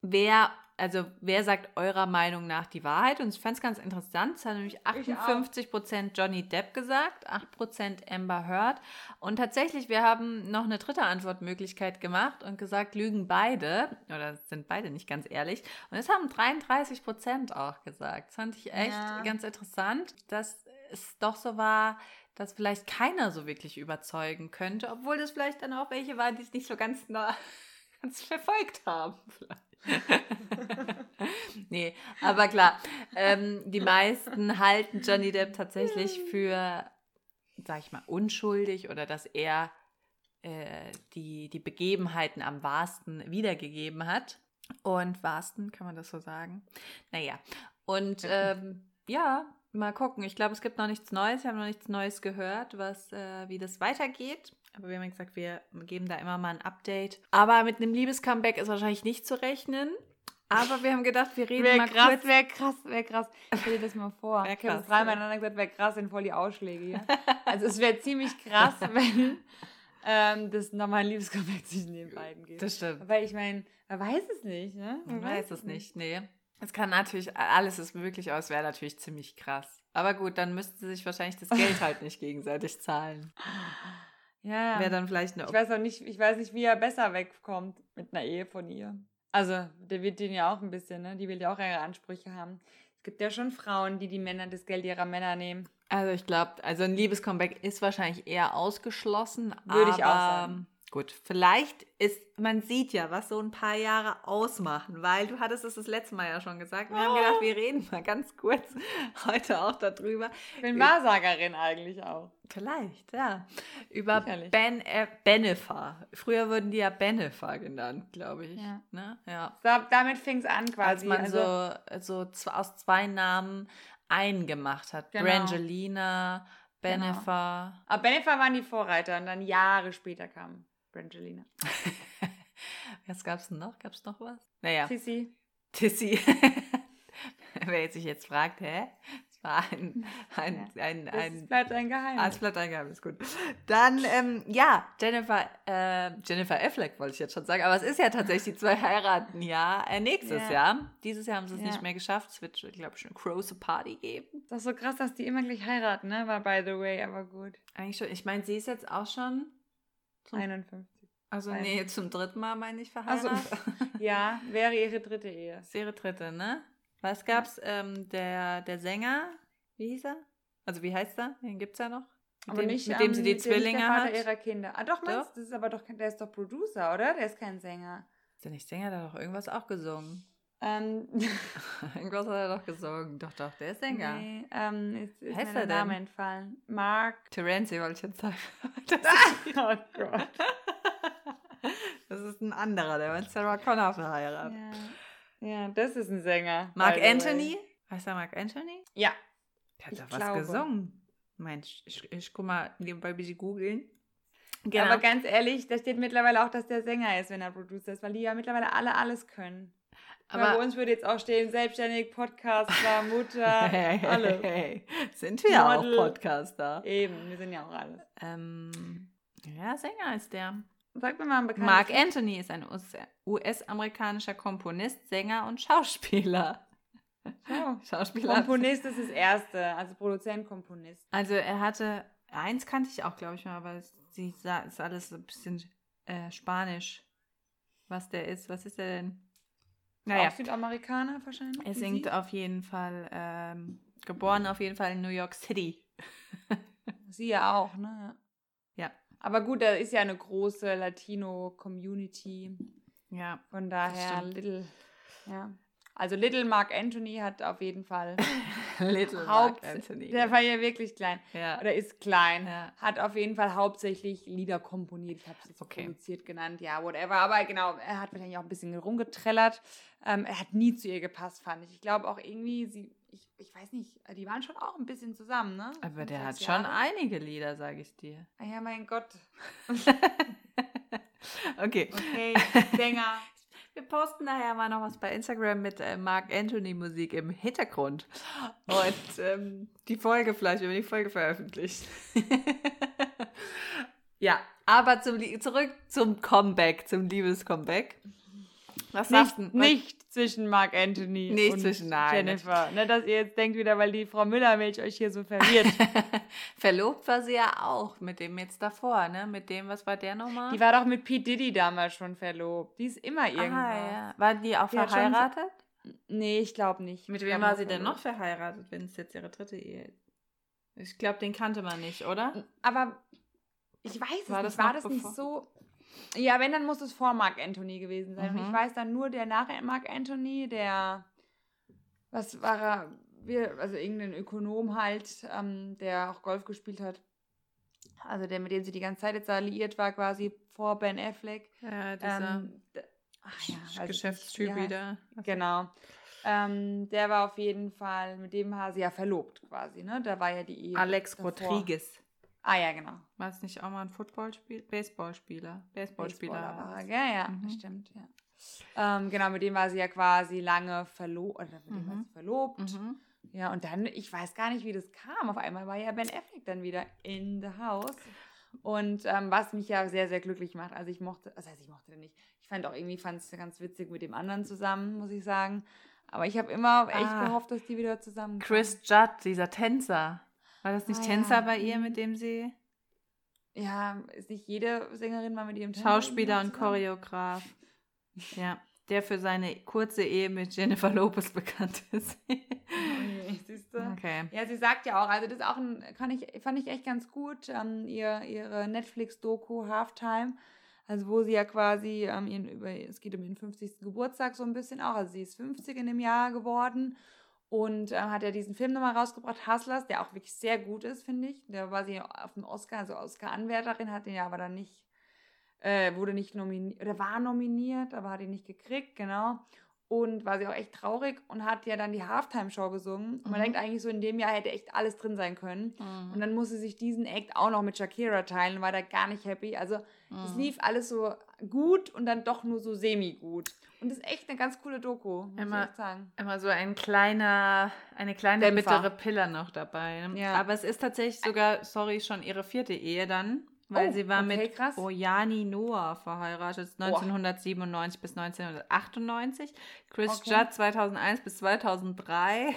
wer, also wer sagt eurer Meinung nach die Wahrheit? Und ich fand es ganz interessant, es hat nämlich 58% Johnny Depp gesagt, 8% Amber Heard. Und tatsächlich, wir haben noch eine dritte Antwortmöglichkeit gemacht und gesagt, lügen beide, oder sind beide nicht ganz ehrlich. Und es haben 33% auch gesagt. Das fand ich echt ja. ganz interessant, dass es doch so war, dass vielleicht keiner so wirklich überzeugen könnte, obwohl das vielleicht dann auch welche waren, die es nicht so ganz nah (laughs) ganz verfolgt haben. (laughs) nee, aber klar, ähm, die meisten halten Johnny Depp tatsächlich für, sag ich mal, unschuldig oder dass er äh, die, die Begebenheiten am wahrsten wiedergegeben hat. Und wahrsten, kann man das so sagen? Naja, und (laughs) ähm, ja, mal gucken. Ich glaube, es gibt noch nichts Neues. Wir haben noch nichts Neues gehört, was, äh, wie das weitergeht. Aber wir haben gesagt, wir geben da immer mal ein Update. Aber mit einem Liebescomeback ist wahrscheinlich nicht zu rechnen. Aber wir haben gedacht, wir reden wär mal krass, kurz. Wäre krass, wäre krass. Ich stell dir das mal vor. Wär ich habe krass, dreimal ja. gesagt, wäre krass, sind voll die Ausschläge hier. (laughs) Also es wäre ziemlich krass, (laughs) wenn ähm, das nochmal ein Liebescomeback zwischen den beiden gibt. Das stimmt. Weil ich meine, man weiß es nicht, ne? Man weiß es nicht, nee. Es kann natürlich, alles ist möglich, aber es wäre natürlich ziemlich krass. Aber gut, dann müssten sie sich wahrscheinlich das Geld (laughs) halt nicht gegenseitig zahlen. Ja. Wäre dann vielleicht eine Ich weiß auch nicht, ich weiß nicht, wie er besser wegkommt mit einer Ehe von ihr. Also, der wird den ja auch ein bisschen, ne? Die will ja auch ihre Ansprüche haben. Es gibt ja schon Frauen, die die Männer das Geld ihrer Männer nehmen. Also ich glaube, also ein Liebescomeback ist wahrscheinlich eher ausgeschlossen. Würde ich auch sagen. Gut, vielleicht ist, man sieht ja, was so ein paar Jahre ausmachen, weil du hattest es das letzte Mal ja schon gesagt. Wir haben Oh. gedacht, wir reden mal ganz kurz (laughs) heute auch darüber. Ich bin Wahrsagerin eigentlich auch. Vielleicht, ja. Über Sicherlich. ben, äh, Benefer. Früher wurden die ja Benefer genannt, glaube ich. Ja. Ne? ja. Da, damit fing es an Als quasi. man also, so, so aus zwei Namen einen gemacht hat. Genau. Brangelina, Benefer. aber Bennifer waren die Vorreiter und dann Jahre später kam Brangelina. (laughs) Was gab's denn noch? Gab's noch was? Naja, Sissi. Tissy. (laughs) Wer jetzt sich jetzt fragt, hä? Es war ein, ein, ein, Das ein, bleibt ein Geheimnis. Alles bleibt ein Geheimnis, gut. Dann, ähm, ja, Jennifer, äh, Jennifer Affleck wollte ich jetzt schon sagen, aber es ist ja tatsächlich, die zwei (laughs) heiraten ja äh, nächstes Ja. Jahr. Dieses Jahr haben sie es Ja. nicht mehr geschafft. Es wird, glaube ich, schon eine große Party geben. Das ist so krass, dass die immer gleich heiraten, ne? War by the way, aber gut. Eigentlich schon. Ich meine, sie ist jetzt auch schon, Zum- 51. also Ein- nee, zum dritten Mal, meine ich, Also, verheiratet. (laughs) (laughs) ja, wäre ihre dritte Ehe. Das ist ihre dritte, ne? Was gab's? Ähm, der, der Sänger, wie hieß er? Also wie heißt er? Den gibt's ja noch. Mit Aber dem, nicht, mit dem sie die mit dem nicht Zwillinge der Vater hat. ihrer Kinder. Ah, doch, meinst Doch. Das ist aber doch, der ist doch Producer, oder? Der ist kein Sänger. Ist der nicht Sänger? Der hat doch irgendwas auch gesungen. Ähm, (laughs) irgendwas hat er doch gesungen. Doch, doch, der ist Sänger. nee, ähm, ist, ist heißt mir er der Name entfallen. Mark. Terenzi wollte ich jetzt sagen. Das, (laughs) oh Gott. (laughs) das ist ein anderer, der war mit Sarah Connor verheiratet. Ja. ja, das ist ein Sänger. Mark. Anthony? Heißt er Mark Anthony? Ja. Der hat Ich doch was glaube. gesungen. Mensch, ich, ich guck mal nebenbei ein bisschen googeln. Genau. Aber ganz ehrlich, da steht mittlerweile auch, dass der Sänger ist, wenn er Producer ist, weil die ja mittlerweile alle alles können. Aber bei uns würde jetzt auch stehen, selbstständig, Podcaster, Mutter, (laughs) hey, hey, alle. hey. Sind wir ja auch Model. Podcaster. Eben, wir sind ja auch alles. Ähm, ja, Sänger ist der. Sag mir mal einen bekannten. Mark Anthony ist ein US- US-amerikanischer Komponist, Sänger und Schauspieler. Oh. Schauspieler. Komponist ist das Erste, also Produzent, Komponist. Also er hatte, eins kannte ich auch, glaube ich mal, aber es sie ist alles so ein bisschen äh, Spanisch, was der ist. Was ist er denn? Naja, Auch Südamerikaner wahrscheinlich. er singt Sie? auf jeden Fall, ähm, geboren auf jeden Fall in New York City. (laughs) Sie ja auch, ne? Ja. Aber gut, da ist ja eine große Latino-Community. Ja, Von daher. Little, ja. Also Little Mark Anthony hat auf jeden Fall (laughs) Little Haupt, Mark Anthony. der war ja wirklich klein. ja. Oder ist klein. Ja. Hat auf jeden Fall hauptsächlich Lieder komponiert. Ich habe es jetzt Okay. produziert genannt, ja, whatever. Aber genau, er hat wahrscheinlich auch ein bisschen rumgetrellert. Ähm, er hat nie zu ihr gepasst, fand ich. Ich glaube auch irgendwie, sie, ich, ich weiß nicht, die waren schon auch ein bisschen zusammen, ne? Aber der hat sechs schon Jahre. einige Lieder, sage ich dir. Ah ja, mein Gott. (laughs) okay. Okay, (laughs) Sänger. Wir posten nachher mal noch was bei Instagram mit äh, Mark Anthony Musik im Hintergrund. Und ähm, die Folge vielleicht, wenn wir die Folge veröffentlicht. (laughs) ja, aber zum, zurück zum Comeback, zum Liebescomeback. Was sagst du? Nicht zwischen Mark Anthony nicht und zwischen, nein, Jennifer. Ne, dass ihr jetzt denkt wieder, weil die Frau Müllermilch euch hier so verwirrt. (laughs) Verlobt war sie ja auch mit dem jetzt davor, ne? Mit dem, was war der nochmal? Die war doch mit Pete Diddy damals schon verlobt. Die ist immer irgendwas. Ah, ja. Waren die auch die verheiratet? So, nee, ich glaube nicht. Mit wem war sie denn noch verheiratet, wenn es jetzt ihre dritte Ehe ist? Ich glaube, den kannte man nicht, oder? Aber ich weiß war es nicht. War das bevor? nicht so? Ja, wenn, dann muss es vor Mark Anthony gewesen sein. Mhm. Ich weiß dann nur der nach Mark Anthony, der, was war er, wir, also irgendein Ökonom halt, ähm, der auch Golf gespielt hat. Also der, mit dem sie die ganze Zeit jetzt alliiert war, quasi vor Ben Affleck. Ja, dieser ähm, ach ja, also Geschäftstyp ja, wieder. Genau. Ähm, der war auf jeden Fall, mit dem war sie ja verlobt quasi, ne? Da war ja die Ehe. Alex davor. Rodriguez. Ah ja, genau. War es nicht auch mal ein Footballspiel? Baseballspieler. Baseballspieler. Baseball ja, ja, mhm. stimmt, ja. Ähm, genau, mit dem war sie ja quasi lange verlobt, oder mit dem mhm. war sie verlobt. Mhm. Ja, und dann, ich weiß gar nicht, wie das kam. Auf einmal war ja Ben Affleck dann wieder in the house. Und ähm, was mich ja sehr, sehr glücklich macht. Also ich mochte, also ich mochte den nicht. Ich fand auch irgendwie, fand es ganz witzig mit dem anderen zusammen, muss ich sagen. Aber ich habe immer echt ah, gehofft, dass die wieder zusammen. Chris Judd, dieser Tänzer. War das nicht ah, Tänzer ja. bei ihr, mit dem sie. Ja, ist nicht jede Sängerin mal mit ihrem Tänzer? Schauspieler und Choreograf. (laughs) Ja, der für seine kurze Ehe mit Jennifer Lopez bekannt ist. okay, siehst du? Okay. Ja, sie sagt ja auch, also das ist auch ein, kann ich, fand ich echt ganz gut, ähm, ihr, ihre Netflix-Doku Halftime. Also wo sie ja quasi, ähm, ihren, über, es geht um ihren 50. Geburtstag so ein bisschen auch, also sie ist 50 in dem Jahr geworden und äh, hat er diesen Film nochmal rausgebracht, Hustlers, der auch wirklich sehr gut ist, finde ich. Der war sie auf dem Oscar, also Oscar-Anwärterin, hat den ja aber dann nicht, äh, wurde nicht nominiert, oder war nominiert, aber hat ihn nicht gekriegt, genau. Und war sie auch echt traurig und hat ja dann die Halftime-Show gesungen. Und man mhm. denkt eigentlich so, in dem Jahr hätte echt alles drin sein können. Mhm. Und dann musste sich diesen Act auch noch mit Shakira teilen, war da gar nicht happy. Also es mhm. lief alles so gut und dann doch nur so semi-gut. Und das ist echt eine ganz coole Doku, muss immer, ich sagen. Immer so ein kleiner, eine kleine Dämpfer. bittere Pille noch dabei. Ja. Aber es ist tatsächlich sogar, sorry, schon ihre vierte Ehe dann. Weil oh, sie war okay, mit krass. Oyani Noah verheiratet, 1997 oh. bis 1998. Chris okay. Judd 2001 bis 2003.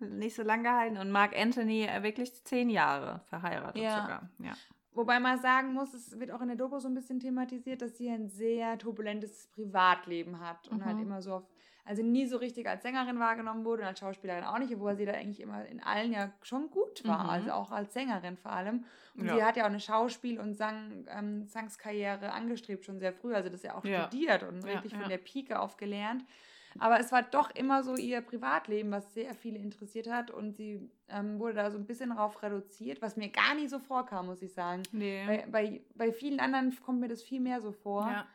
Nicht so lange gehalten. Und Mark Anthony äh, wirklich zehn Jahre verheiratet ja. sogar. Ja. Wobei man sagen muss, es wird auch in der Doku so ein bisschen thematisiert, dass sie ein sehr turbulentes Privatleben hat und halt mhm. halt immer so auf, also nie so richtig als Sängerin wahrgenommen wurde und als Schauspielerin auch nicht, obwohl sie da eigentlich immer in allen ja schon gut war, mhm. also auch als Sängerin vor allem. Und ja. sie hat ja auch eine Schauspiel- und Sang, ähm, Sangskarriere angestrebt schon sehr früh, also das ja auch ja. studiert und ja, wirklich von der Pike auf gelernt. Aber es war doch immer so ihr Privatleben, was sehr viele interessiert hat. Und sie ähm, wurde da so ein bisschen drauf reduziert, was mir gar nicht so vorkam, muss ich sagen. Nee. Bei, bei, bei vielen anderen kommt mir das viel mehr so vor. Ja.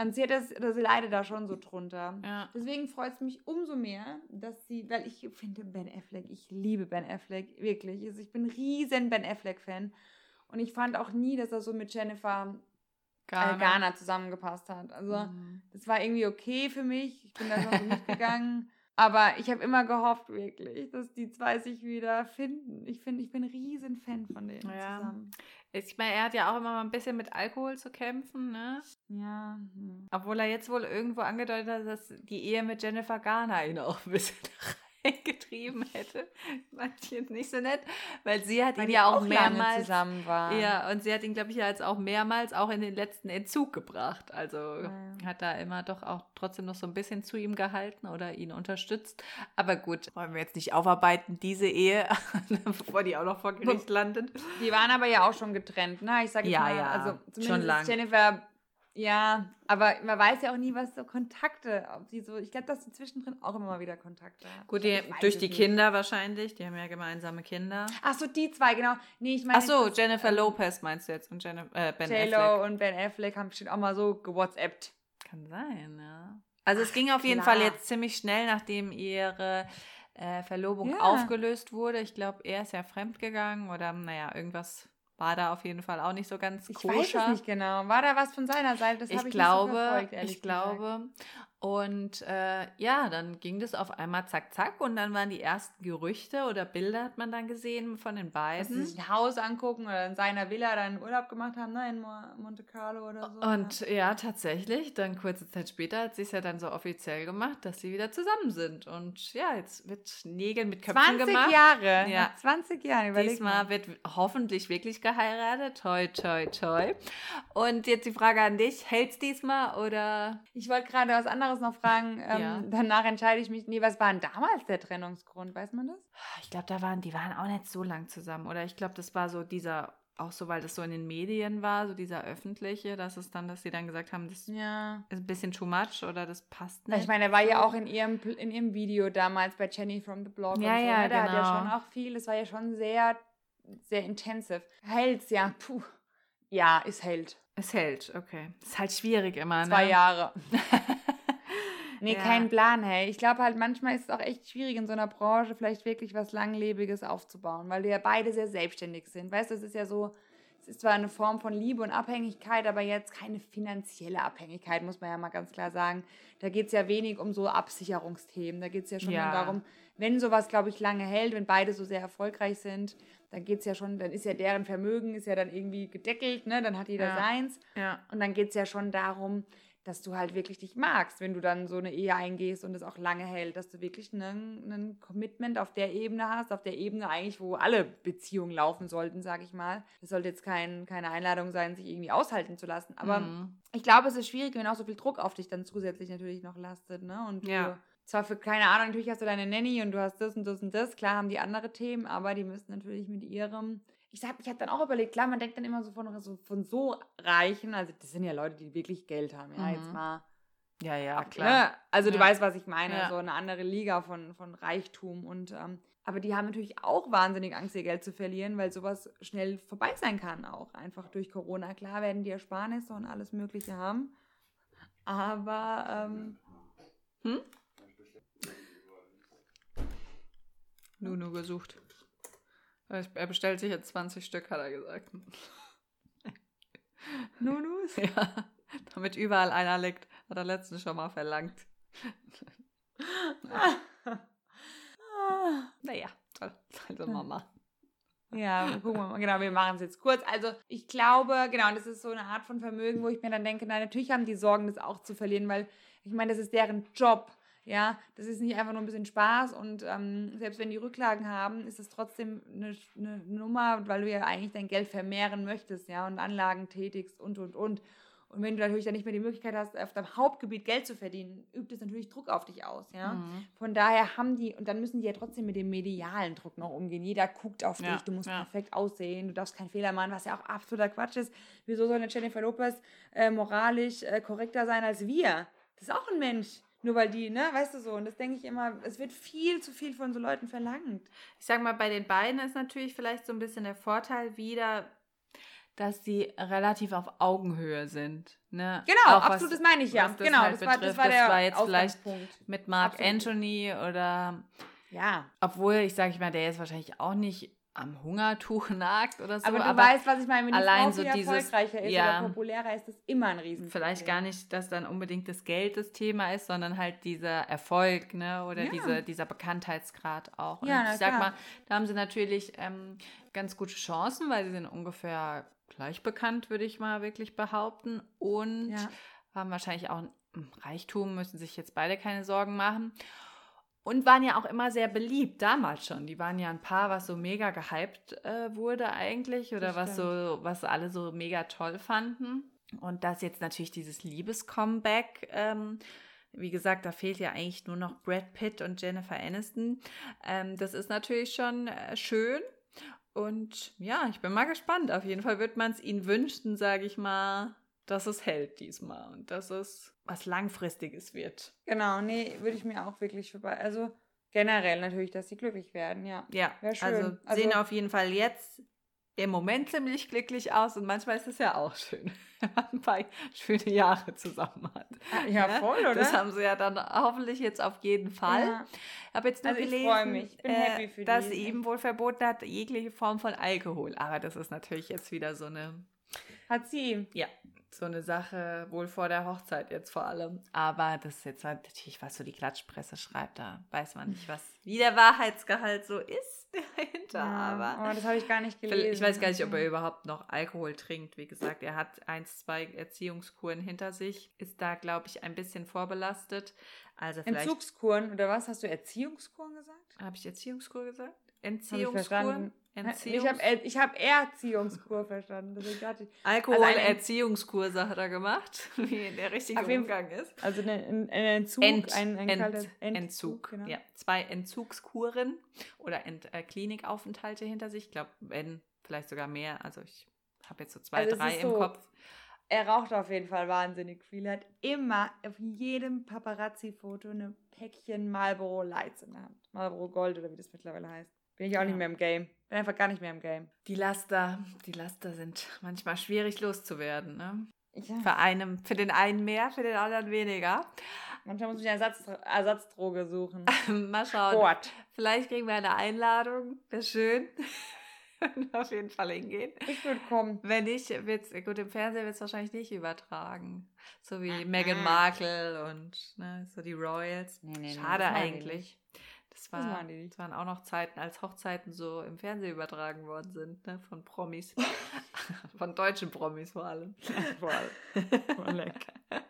Und sie, hat das, oder sie leidet da schon so drunter. Ja. Deswegen freut es mich umso mehr, dass sie, weil ich finde Ben Affleck, ich liebe Ben Affleck, wirklich. Also ich bin ein riesen Ben Affleck-Fan. Und ich fand auch nie, dass er so mit Jennifer Ghana, äh, Ghana zusammengepasst hat. Also mhm. das war irgendwie okay für mich. Ich bin da so mitgegangen. (laughs) Aber ich habe immer gehofft, wirklich, dass die zwei sich wieder finden. Ich finde, ich bin ein riesen Fan von denen ja. zusammen. Ich meine, er hat ja auch immer mal ein bisschen mit Alkohol zu kämpfen, ne? Ja. Hm. Obwohl er jetzt wohl irgendwo angedeutet hat, dass die Ehe mit Jennifer Garner ihn auch ein bisschen (laughs) (laughs) getrieben hätte. Fand ich jetzt nicht so nett, weil sie hat weil ihn ja auch, auch mehrmals zusammen waren. Ja, und sie hat ihn, glaube ich, ja jetzt auch mehrmals auch in den letzten Entzug gebracht. Also ja. hat da immer doch auch trotzdem noch so ein bisschen zu ihm gehalten oder ihn unterstützt. Aber gut, wollen wir jetzt nicht aufarbeiten, diese Ehe, (laughs) bevor die auch noch vor Gericht landet. Die waren aber ja auch schon getrennt, ne? Ich sage ja, mal, ja, also zumindest schon lang. Jennifer ja, aber man weiß ja auch nie, was so Kontakte, ob sie so, ich glaube, dass sie zwischendrin auch immer mal wieder Kontakte hat. Gut, die, durch die nicht. Kinder wahrscheinlich, die haben ja gemeinsame Kinder. Ach so, die zwei, genau. Nee, ich meine. Ach so, Jennifer ähm, Lopez meinst du jetzt und Jennifer, äh, Ben J-Lo Affleck. und Ben Affleck haben bestimmt auch mal so gewhatsappt. Kann sein, ja. Also Ach, es ging auf jeden klar. Fall jetzt ziemlich schnell, nachdem ihre äh, Verlobung ja. aufgelöst wurde. Ich glaube, er ist ja fremdgegangen oder naja, irgendwas war da auf jeden Fall auch nicht so ganz Ich koscher. weiß es nicht genau. War da was von seiner Seite? Das ich ich glaube, nicht so verfolgt, ich glaube. Und äh, ja, dann ging das auf einmal zack, zack. Und dann waren die ersten Gerüchte oder Bilder, hat man dann gesehen von den gesagt. Dass sie beiden. sich ein Haus angucken oder in seiner Villa dann Urlaub gemacht haben, ne, in Mo- Monte Carlo oder so. Und ja, tatsächlich, dann kurze Zeit später hat sie es ja dann so offiziell gemacht, dass sie wieder zusammen sind. Und ja, jetzt wird Nägel mit Köpfen 20 gemacht. Jahre. Ja. Nach 20 Jahren, überleg Diesmal mal. wird hoffentlich wirklich geheiratet. Toi, toi, toi. Und jetzt die Frage an dich: Hält's diesmal oder? Ich wollte gerade was anderes noch fragen. Ähm, Ja. Danach entscheide ich mich. Nee, was war denn damals der Trennungsgrund? Weiß man das? Ich glaube, da waren, die waren auch nicht so lang zusammen. Oder ich glaube, das war so dieser, auch so, weil das so in den Medien war, so dieser öffentliche, dass es dann, dass sie dann gesagt haben, das Ja. ist ein bisschen too much oder das passt nicht. Ich meine, er war ja auch in ihrem, in ihrem Video damals bei Jenny from the Blog. Ja, und so, ja, ne? Der hat ja genau. schon auch viel. Es war ja schon sehr, sehr intensiv. Hält's, ja. Puh. Ja, ist hält. Es hält, okay. Ist halt schwierig immer, Zwei ne? Jahre. (laughs) Nee, Ja. kein Plan, hey. Ich glaube halt, manchmal ist es auch echt schwierig, in so einer Branche vielleicht wirklich was Langlebiges aufzubauen, weil wir ja beide sehr selbstständig sind. Weißt du, es ist ja so, es ist zwar eine Form von Liebe und Abhängigkeit, aber jetzt keine finanzielle Abhängigkeit, muss man ja mal ganz klar sagen. Da geht es ja wenig um so Absicherungsthemen. Da geht es ja schon Ja. darum, wenn sowas, glaube ich, lange hält, wenn beide so sehr erfolgreich sind, dann geht es ja schon, dann ist ja deren Vermögen ist ja dann irgendwie gedeckelt, ne? Dann hat jeder Ja. seins. Ja. Und dann geht es ja schon darum, dass du halt wirklich dich magst, wenn du dann so eine Ehe eingehst und es auch lange hält, dass du wirklich ein, Commitment auf der Ebene hast, auf der Ebene eigentlich, wo alle Beziehungen laufen sollten, sage ich mal. Das sollte jetzt kein, keine Einladung sein, sich irgendwie aushalten zu lassen. Aber Mhm. ich glaube, es ist schwierig, wenn auch so viel Druck auf dich dann zusätzlich natürlich noch lastet. Ne? Und Ja. du, zwar für, keine Ahnung, natürlich hast du deine Nanny und du hast das und das und das. Klar haben die andere Themen, aber die müssen natürlich mit ihrem. Ich sag, ich habe dann auch überlegt, klar, man denkt dann immer so von so, von so Reichen, also das sind ja Leute, die wirklich Geld haben, ja, Mhm. jetzt mal. Ja, ja, ab- klar. Ne? Also du Ja. weißt, was ich meine, Ja. so eine andere Liga von, von Reichtum und ähm, aber die haben natürlich auch wahnsinnig Angst, ihr Geld zu verlieren, weil sowas schnell vorbei sein kann auch. Einfach durch Corona. Klar werden die Ersparnisse und alles Mögliche haben. Aber ähm, Hm? Nunu gesucht. Er bestellt sich jetzt 20 Stück, hat er gesagt. (laughs) Nunus? (laughs) Ja, damit überall einer liegt, hat er letztens schon mal verlangt. (laughs) Naja, toll. Also Mama. Ja, gucken wir mal. Genau, wir machen es jetzt kurz. Also ich glaube, genau, das ist so eine Art von Vermögen, wo ich mir dann denke, nein, natürlich haben die Sorgen, das auch zu verlieren, weil ich meine, das ist deren Job. Ja, das ist nicht einfach nur ein bisschen Spaß und ähm, selbst wenn die Rücklagen haben, ist es trotzdem eine, eine Nummer, weil du ja eigentlich dein Geld vermehren möchtest, ja, und Anlagen tätigst und und und. Und wenn du natürlich dann nicht mehr die Möglichkeit hast, auf deinem Hauptgebiet Geld zu verdienen, übt es natürlich Druck auf dich aus, ja. Mhm. Von daher haben die, und dann müssen die ja trotzdem mit dem medialen Druck noch umgehen. Jeder guckt auf Ja, dich, du musst ja. perfekt aussehen, du darfst keinen Fehler machen, was ja auch absoluter Quatsch ist. Wieso soll eine Jennifer Lopez äh, moralisch äh, korrekter sein als wir? Das ist auch ein Mensch. Nur weil die, ne, weißt du so, und das denke ich immer, es wird viel zu viel von so Leuten verlangt. Ich sag mal, bei den beiden ist natürlich vielleicht so ein bisschen der Vorteil wieder, dass sie relativ auf Augenhöhe sind. Ne? Genau, Auch was- absolut, das meine ich ja. was das genau, halt das, war, das betrifft. war der jetzt vielleicht mit Mark Absolut. Anthony oder Ja, obwohl ich sage ich mal, der ist wahrscheinlich auch nicht am Hungertuch (laughs) nagt oder so. aber du weißt, was ich meine, wenn die allein Frau so viel dieses- erfolgreicher ist ja. oder populärer ist, das immer ein Riesen. vielleicht gar nicht, dass dann unbedingt das Geld das Thema ist, sondern halt dieser Erfolg, ne? Oder Ja. diese, dieser Bekanntheitsgrad auch. Und Ja, ich sag klar. mal, da haben sie natürlich ähm, ganz gute Chancen, weil sie sind ungefähr gleich bekannt, würde ich mal wirklich behaupten. Und Ja. haben wahrscheinlich auch ein Reichtum, müssen sich jetzt beide keine Sorgen machen. Und waren ja auch immer sehr beliebt, damals schon. Die waren ja ein Paar, was so mega gehypt äh, wurde eigentlich oder was so, was alle so mega toll fanden. Und das jetzt natürlich dieses Liebes-Comeback, ähm, wie gesagt, da fehlt ja eigentlich nur noch Brad Pitt und Jennifer Aniston. Ähm, das ist natürlich schon äh, schön. Und ja, ich bin mal gespannt. Auf jeden Fall wird man es ihnen wünschen, sage ich mal, dass es hält diesmal und dass es was Langfristiges wird. Genau, nee, würde ich mir auch wirklich vorbei. Also generell natürlich, dass sie glücklich werden, ja. Ja, also Also- sehen auf jeden Fall jetzt im Moment ziemlich glücklich aus und manchmal ist es ja auch schön, (laughs) wenn man ein paar schöne Jahre zusammen hat. Ah, Ja, Ne? voll, oder? Das haben sie ja dann hoffentlich jetzt auf jeden Fall. Ja. Ich habe jetzt nur Also ich gelesen. Ich bin äh, happy für dass sie ihm wohl verboten hat, jegliche Form von Alkohol. Aber das ist natürlich jetzt wieder so eine, Hat sie. ja, so eine Sache, wohl vor der Hochzeit jetzt vor allem. Aber das ist jetzt natürlich, was so die Klatschpresse schreibt, da weiß man nicht, was, (laughs) wie der Wahrheitsgehalt so ist (laughs) dahinter. Aber oh, das habe ich gar nicht gelesen. ich weiß gar nicht, ob er überhaupt noch Alkohol trinkt. Wie gesagt, er hat eins, zwei Erziehungskuren hinter sich, ist da, glaube ich, ein bisschen vorbelastet. Also vielleicht. Entzugskuren oder was? Hast du Erziehungskuren gesagt? Habe ich Erziehungskur gesagt? Hab verstanden. Entziehungs Ich habe ich hab Erziehungskur verstanden. Ich, Alkohol Also ein- Erziehungskurse hat er gemacht, (laughs) wie der richtige Auf Umgang ist. also ein, ein, ein Entzug, Ent, ein, ein Ent, kalter Entzug. genau. Ja, zwei Entzugskuren oder Ent, äh, Klinikaufenthalte hinter sich. Ich glaube, wenn, vielleicht sogar mehr. Also ich habe jetzt so zwei, Also drei im so, Kopf. Er raucht auf jeden Fall wahnsinnig viel. Er hat immer auf jedem Paparazzi-Foto eine Päckchen Marlboro Lights in der Hand. Marlboro Gold oder wie das mittlerweile heißt. Bin ich auch Ja. nicht mehr im Game. Bin einfach gar nicht mehr im Game. Die Laster, die Laster sind manchmal schwierig loszuwerden. Ne? Ja. Für, einem, für den einen mehr, für den anderen weniger. Manchmal muss ich eine Ersatz, Ersatzdroge suchen. (laughs) Mal schauen. Sport. Vielleicht kriegen wir eine Einladung. Wäre schön. (laughs) Auf jeden Fall hingehen. Ich würde kommen. Wenn nicht, wird's, gut, im Fernsehen wird es wahrscheinlich nicht übertragen. So wie Ah. Meghan Markle und ne, so die Royals. Nee, nee, Schade eigentlich. Das, Das war, machen die nicht. das waren auch noch Zeiten, als Hochzeiten so im Fernsehen übertragen worden sind, ne, von Promis. (laughs) von deutschen Promis vor allem. (laughs) Voll lecker. (laughs)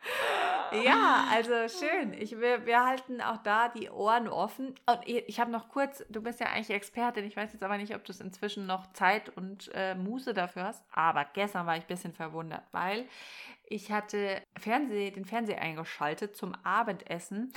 Ja, also schön. Ich, wir, wir halten auch da die Ohren offen. Und ich ich habe noch kurz, du bist ja eigentlich Expertin, ich weiß jetzt aber nicht, ob du es inzwischen noch Zeit und äh, Muße dafür hast. Aber gestern war ich ein bisschen verwundert, weil ich hatte Fernseh, den Fernseher eingeschaltet zum Abendessen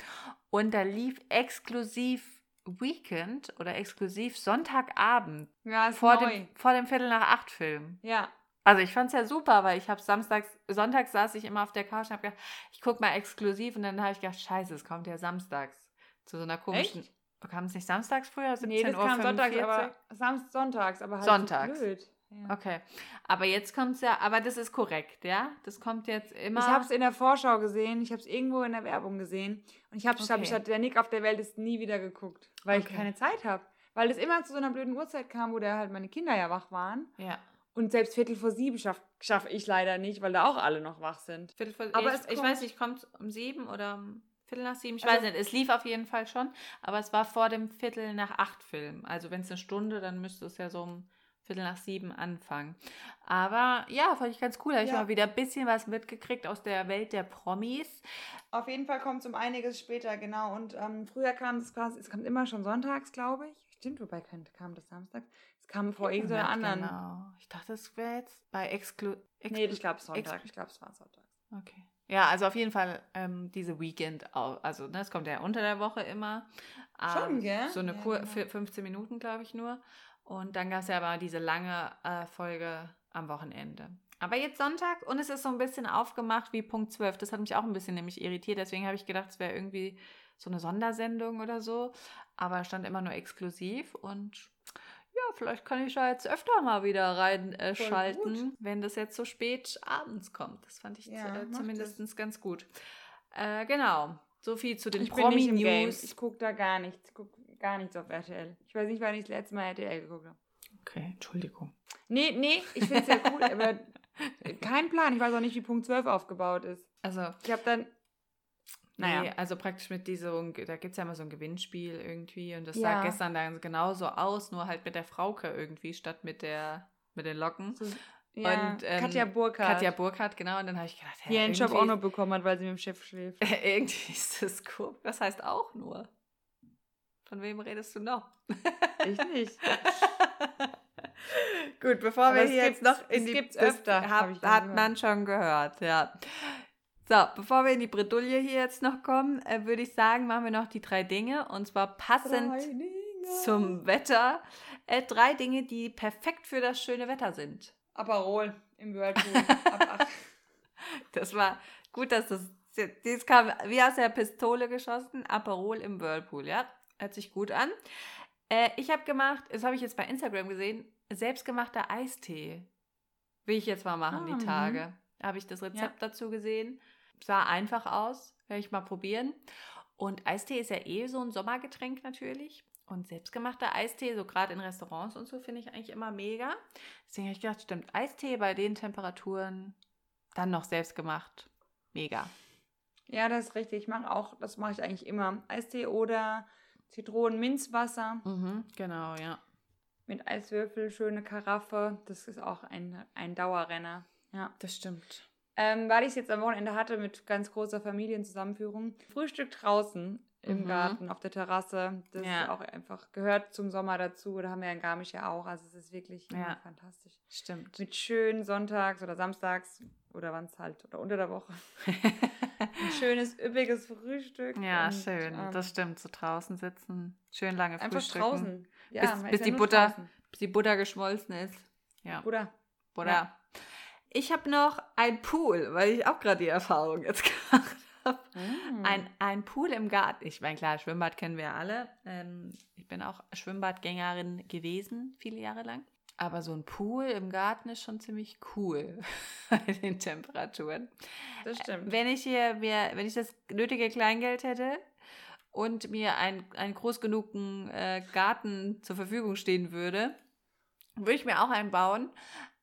und da lief exklusiv Weekend oder exklusiv Sonntagabend Ja, vor neu. dem, vor dem Viertel nach acht Film. Ja. Also ich fand es ja super, weil ich habe samstags, sonntags saß ich immer auf der Couch und habe gedacht, ich gucke mal exklusiv und dann habe ich gedacht, scheiße, es kommt ja samstags zu so einer komischen. Echt? Kam es nicht samstags früher? 17 Nee, das Uhr kam sonntags, 45? aber Samst sonntags, aber halt Sonntags. So blöd. Ja. Okay, aber jetzt kommt es ja, aber das ist korrekt, ja? Das kommt jetzt immer. Ich habe es in der Vorschau gesehen, ich habe es irgendwo in der Werbung gesehen und ich habe, Okay. der Nick auf der Welt ist nie wieder geguckt, weil Okay. ich keine Zeit habe. Weil es immer zu so einer blöden Uhrzeit kam, wo da halt meine Kinder ja wach waren. Ja. Und selbst Viertel vor sieben schaffe schaff ich leider nicht, weil da auch alle noch wach sind. Viertel vor, Aber ich, ich weiß nicht, kommt es um sieben oder um Viertel nach sieben? Ich Also- weiß nicht. Es lief auf jeden Fall schon, aber es war vor dem Viertel nach acht Film. Also wenn es eine Stunde, dann müsste es ja so um Viertel nach sieben anfangen. Aber ja, fand ich ganz cool. Habe ich Ja. mal wieder ein bisschen was mitgekriegt aus der Welt der Promis. Auf jeden Fall kommt es um einiges später, genau. Und ähm, früher kam das quasi, es kommt immer schon sonntags, glaube ich. Stimmt, wobei kam, kam das samstags? Es kam vor irgendeiner anderen. Genau. Ich dachte, das wäre jetzt bei Exclu... Exclu Nee, ich glaube Sonntag. Ex- Ich glaube, es war Sonntag. Okay. Ja, also auf jeden Fall ähm, diese Weekend, also ne, es kommt ja unter der Woche immer. Schon, Ähm, gell? So eine Ja, Kur genau. für 15 Minuten, glaube ich nur. Und dann gab es ja aber diese lange äh, Folge am Wochenende. Aber jetzt Sonntag und es ist so ein bisschen aufgemacht wie Punkt 12. Das hat mich auch ein bisschen nämlich irritiert. Deswegen habe ich gedacht, es wäre irgendwie so eine Sondersendung oder so. Aber stand immer nur exklusiv und ja, vielleicht kann ich da jetzt öfter mal wieder reinschalten, äh, wenn das jetzt so spät abends kommt. Das fand ich Ja, äh, zumindest ganz gut. Äh, genau. So viel zu den. Promi-News. Ich gucke da gar nichts. Ich gucke gar nichts auf RTL. Ich weiß nicht, wann ich das letzte Mal RTL geguckt habe. Okay, Entschuldigung. Nee, nee, ich finde es ja cool, aber (laughs) kein Plan. Ich weiß auch nicht, wie Punkt 12 aufgebaut ist. Also, Ich habe dann. Naja. Nee, also praktisch mit diesem, da gibt es ja immer so ein Gewinnspiel irgendwie und das Ja. sah gestern dann genauso aus, nur halt mit der Frauke irgendwie statt mit der mit den Locken. So, ja, Und, ähm, Katja Burkhardt. Katja Burkhardt, genau, und dann habe ich gedacht, die ihren Job auch noch bekommen hat, weil sie mit dem Chef schläft. (laughs) irgendwie ist das cool. Das heißt auch nur. Von wem redest du noch? Ich nicht. (laughs) Gut, bevor Aber wir es hier jetzt noch in es die gibt's das öfter, hab dann hat man schon gehört, ja. So, bevor wir in die Bredouille hier jetzt noch kommen, äh, würde ich sagen, machen wir noch die drei Dinge und zwar passend zum Wetter. Äh, drei Dinge, die perfekt für das schöne Wetter sind. Aperol im Whirlpool. (laughs) Ab. Das war gut, dass das. Dies kam wie aus der Pistole geschossen. Aperol im Whirlpool, ja. Hört sich gut an. Äh, ich habe gemacht, das habe ich jetzt bei Instagram gesehen, selbstgemachter Eistee. Will ich jetzt mal machen, Ah, die mhm. Tage. Habe ich das Rezept dazu gesehen. Sah einfach aus. Werde ich mal probieren. Und Eistee ist ja eh so ein Sommergetränk natürlich. Und selbstgemachter Eistee, so gerade in Restaurants und so, finde ich eigentlich immer mega. Deswegen habe ich gedacht, stimmt, Eistee bei den Temperaturen, dann noch selbstgemacht. Mega. Ja, das ist richtig. Ich mache auch, das mache ich eigentlich immer. Eistee oder Zitronen-Minzwasser Mhm, genau, ja. mit Eiswürfel, schöne Karaffe. Das ist auch ein, ein Dauerrenner. Ja. Das stimmt. Ähm, weil ich es jetzt am Wochenende hatte mit ganz großer Familienzusammenführung. Frühstück draußen im Mhm. Garten, auf der Terrasse. Das Ja. ist auch einfach, gehört zum Sommer dazu. Da haben wir in Garmisch ja auch. Also es ist wirklich Ja. fantastisch. Stimmt. Mit schön sonntags oder samstags oder wann es halt, oder unter der Woche. (laughs) Schönes, üppiges Frühstück. ja, und, schön. ähm, das stimmt. So draußen sitzen. Schön lange Einfach frühstücken. draußen. Ja, Bis- bis ja die Butter- draußen. Bis die Butter geschmolzen ist. Ja. Butter. Oder? Ja. Ich habe noch ein Pool, weil ich auch gerade die Erfahrung jetzt (laughs) gemacht habe. Mm. Ein, ein Pool im Garten. Ich meine, klar, Schwimmbad kennen wir alle. Ähm, ich bin auch Schwimmbadgängerin gewesen, viele Jahre lang. Aber so ein Pool im Garten ist schon ziemlich cool (laughs) bei den Temperaturen. Das stimmt. Wenn ich hier mir, wenn ich das nötige Kleingeld hätte und mir ein, einen groß genugen äh, Garten zur Verfügung stehen würde, würde ich mir auch einen bauen.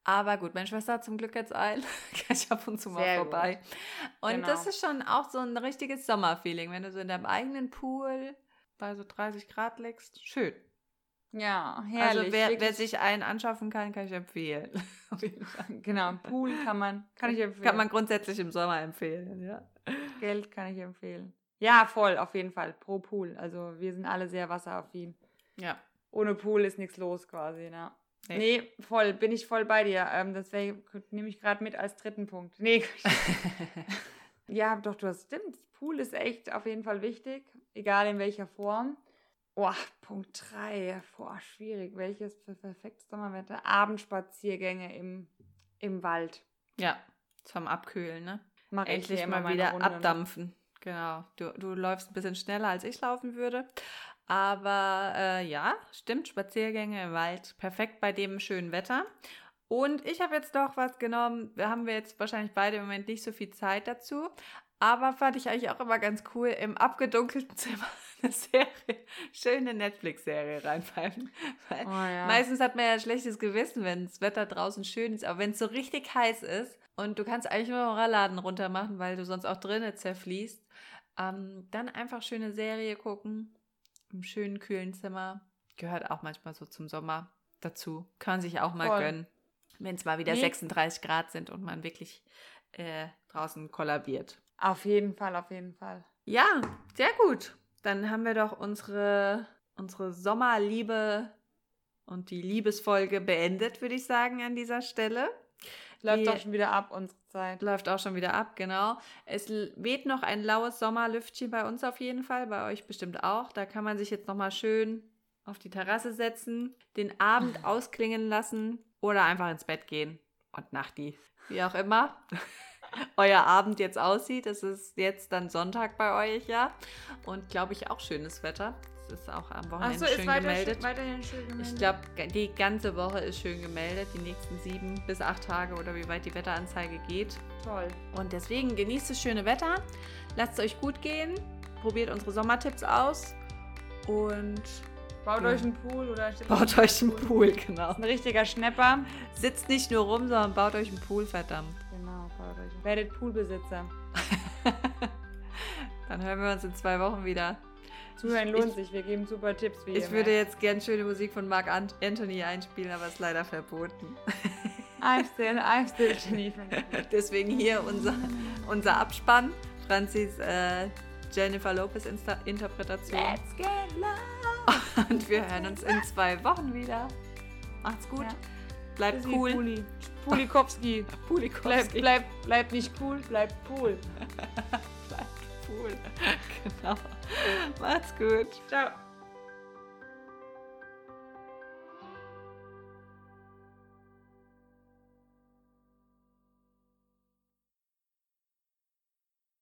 Aber gut, meine Schwester hat zum Glück jetzt einen. (laughs) Kann ich ab und zu mal Sehr vorbei. Und Genau. das ist schon auch so ein richtiges Sommerfeeling, wenn du so in deinem eigenen Pool bei so 30 Grad liegst. Schön. Ja, herrlich. also wer, wer sich einen anschaffen kann, kann ich empfehlen. (laughs) Genau, Pool kann man, (laughs) kann ich empfehlen. Kann man grundsätzlich im Sommer empfehlen, ja. Geld kann ich empfehlen. Ja, voll, auf jeden Fall. Pro Pool. Also wir sind alle sehr wasseraffin. Ja. Ohne Pool ist nichts los quasi, ne? Nee. Nee. voll, bin ich voll bei dir. Ähm, das nehme ich gerade mit als dritten Punkt. Nee. (laughs) ja, doch, du hast stimmt. Pool ist echt auf jeden Fall wichtig, egal in welcher Form. Oh, Punkt 3. Boah, schwierig. Welches für perfektes Sommerwetter? Abendspaziergänge im, im Wald. Ja, zum Abkühlen, ne? Mach ich Endlich immer mal wieder Runde, ne? abdampfen. Genau. Du, du läufst ein bisschen schneller, als ich laufen würde. Aber äh, ja, stimmt, Spaziergänge im Wald, perfekt bei dem schönen Wetter. Und ich habe jetzt doch was genommen, da haben wir jetzt wahrscheinlich beide im Moment nicht so viel Zeit dazu. Aber fand ich eigentlich auch immer ganz cool, im abgedunkelten (laughs) Zimmer eine Serie, schöne Netflix-Serie reinpfeifen. Weil Oh, ja. Meistens hat man ja ein schlechtes Gewissen, wenn das Wetter draußen schön ist, aber wenn es so richtig heiß ist und du kannst eigentlich nur den Rollladen runter machen, weil du sonst auch drinnen zerfließt, ähm, dann einfach schöne Serie gucken, im schönen kühlen Zimmer. Gehört auch manchmal so zum Sommer dazu. Kann man sich auch mal Voll. gönnen, wenn es mal wieder Nee. 36 Grad sind und man wirklich äh, draußen kollabiert. Auf jeden Fall, auf jeden Fall. Ja, sehr gut. Dann haben wir doch unsere, unsere Sommerliebe und die Liebesfolge beendet, würde ich sagen, an dieser Stelle. Läuft doch schon wieder ab, unsere Zeit. Läuft auch schon wieder ab, genau. Es weht noch ein laues Sommerlüftchen bei uns auf jeden Fall, bei euch bestimmt auch. Da kann man sich jetzt nochmal schön auf die Terrasse setzen, den Abend (laughs) ausklingen lassen oder einfach ins Bett gehen und Nachti. Wie auch immer (laughs) (laughs) euer Abend jetzt aussieht. Es ist jetzt dann Sonntag bei euch, ja. Und glaube ich auch schönes Wetter. Es ist auch am Wochenende Achso, ist schön gemeldet. weiterhin schön gemeldet. Ich glaube, die ganze Woche ist schön gemeldet, die nächsten sieben bis acht Tage oder wie weit die Wetteranzeige geht. Toll. Und deswegen genießt das schöne Wetter, lasst es euch gut gehen, probiert unsere Sommertipps aus und Baut Ja. euch einen Pool oder baut euch einen Pool, genau. Ein richtiger Schnepper. Sitzt nicht nur rum, sondern baut euch einen Pool, verdammt. Euch. Werdet Poolbesitzer. (laughs) Dann hören wir uns in zwei Wochen wieder. Zuhören lohnt ich- sich. Wir geben super Tipps. Wie Ich würde jetzt gern schöne Musik von Mark Ant Anthony einspielen, aber ist leider verboten. (laughs) I'm still, I'm still Jennifer. (laughs) Deswegen hier unser, unser Abspann. Franzis äh, Jennifer Lopez Insta Interpretation. Let's get loud. Und wir hören uns in zwei Wochen wieder. Macht's gut. Ja. Bleibt Bussi, cool. Puli. Pulikowski. (laughs) Bleib, Pulikowski. bleib, bleib nicht cool, bleib cool. (laughs) Bleibt (laughs) cool. genau. Macht's gut. Ciao.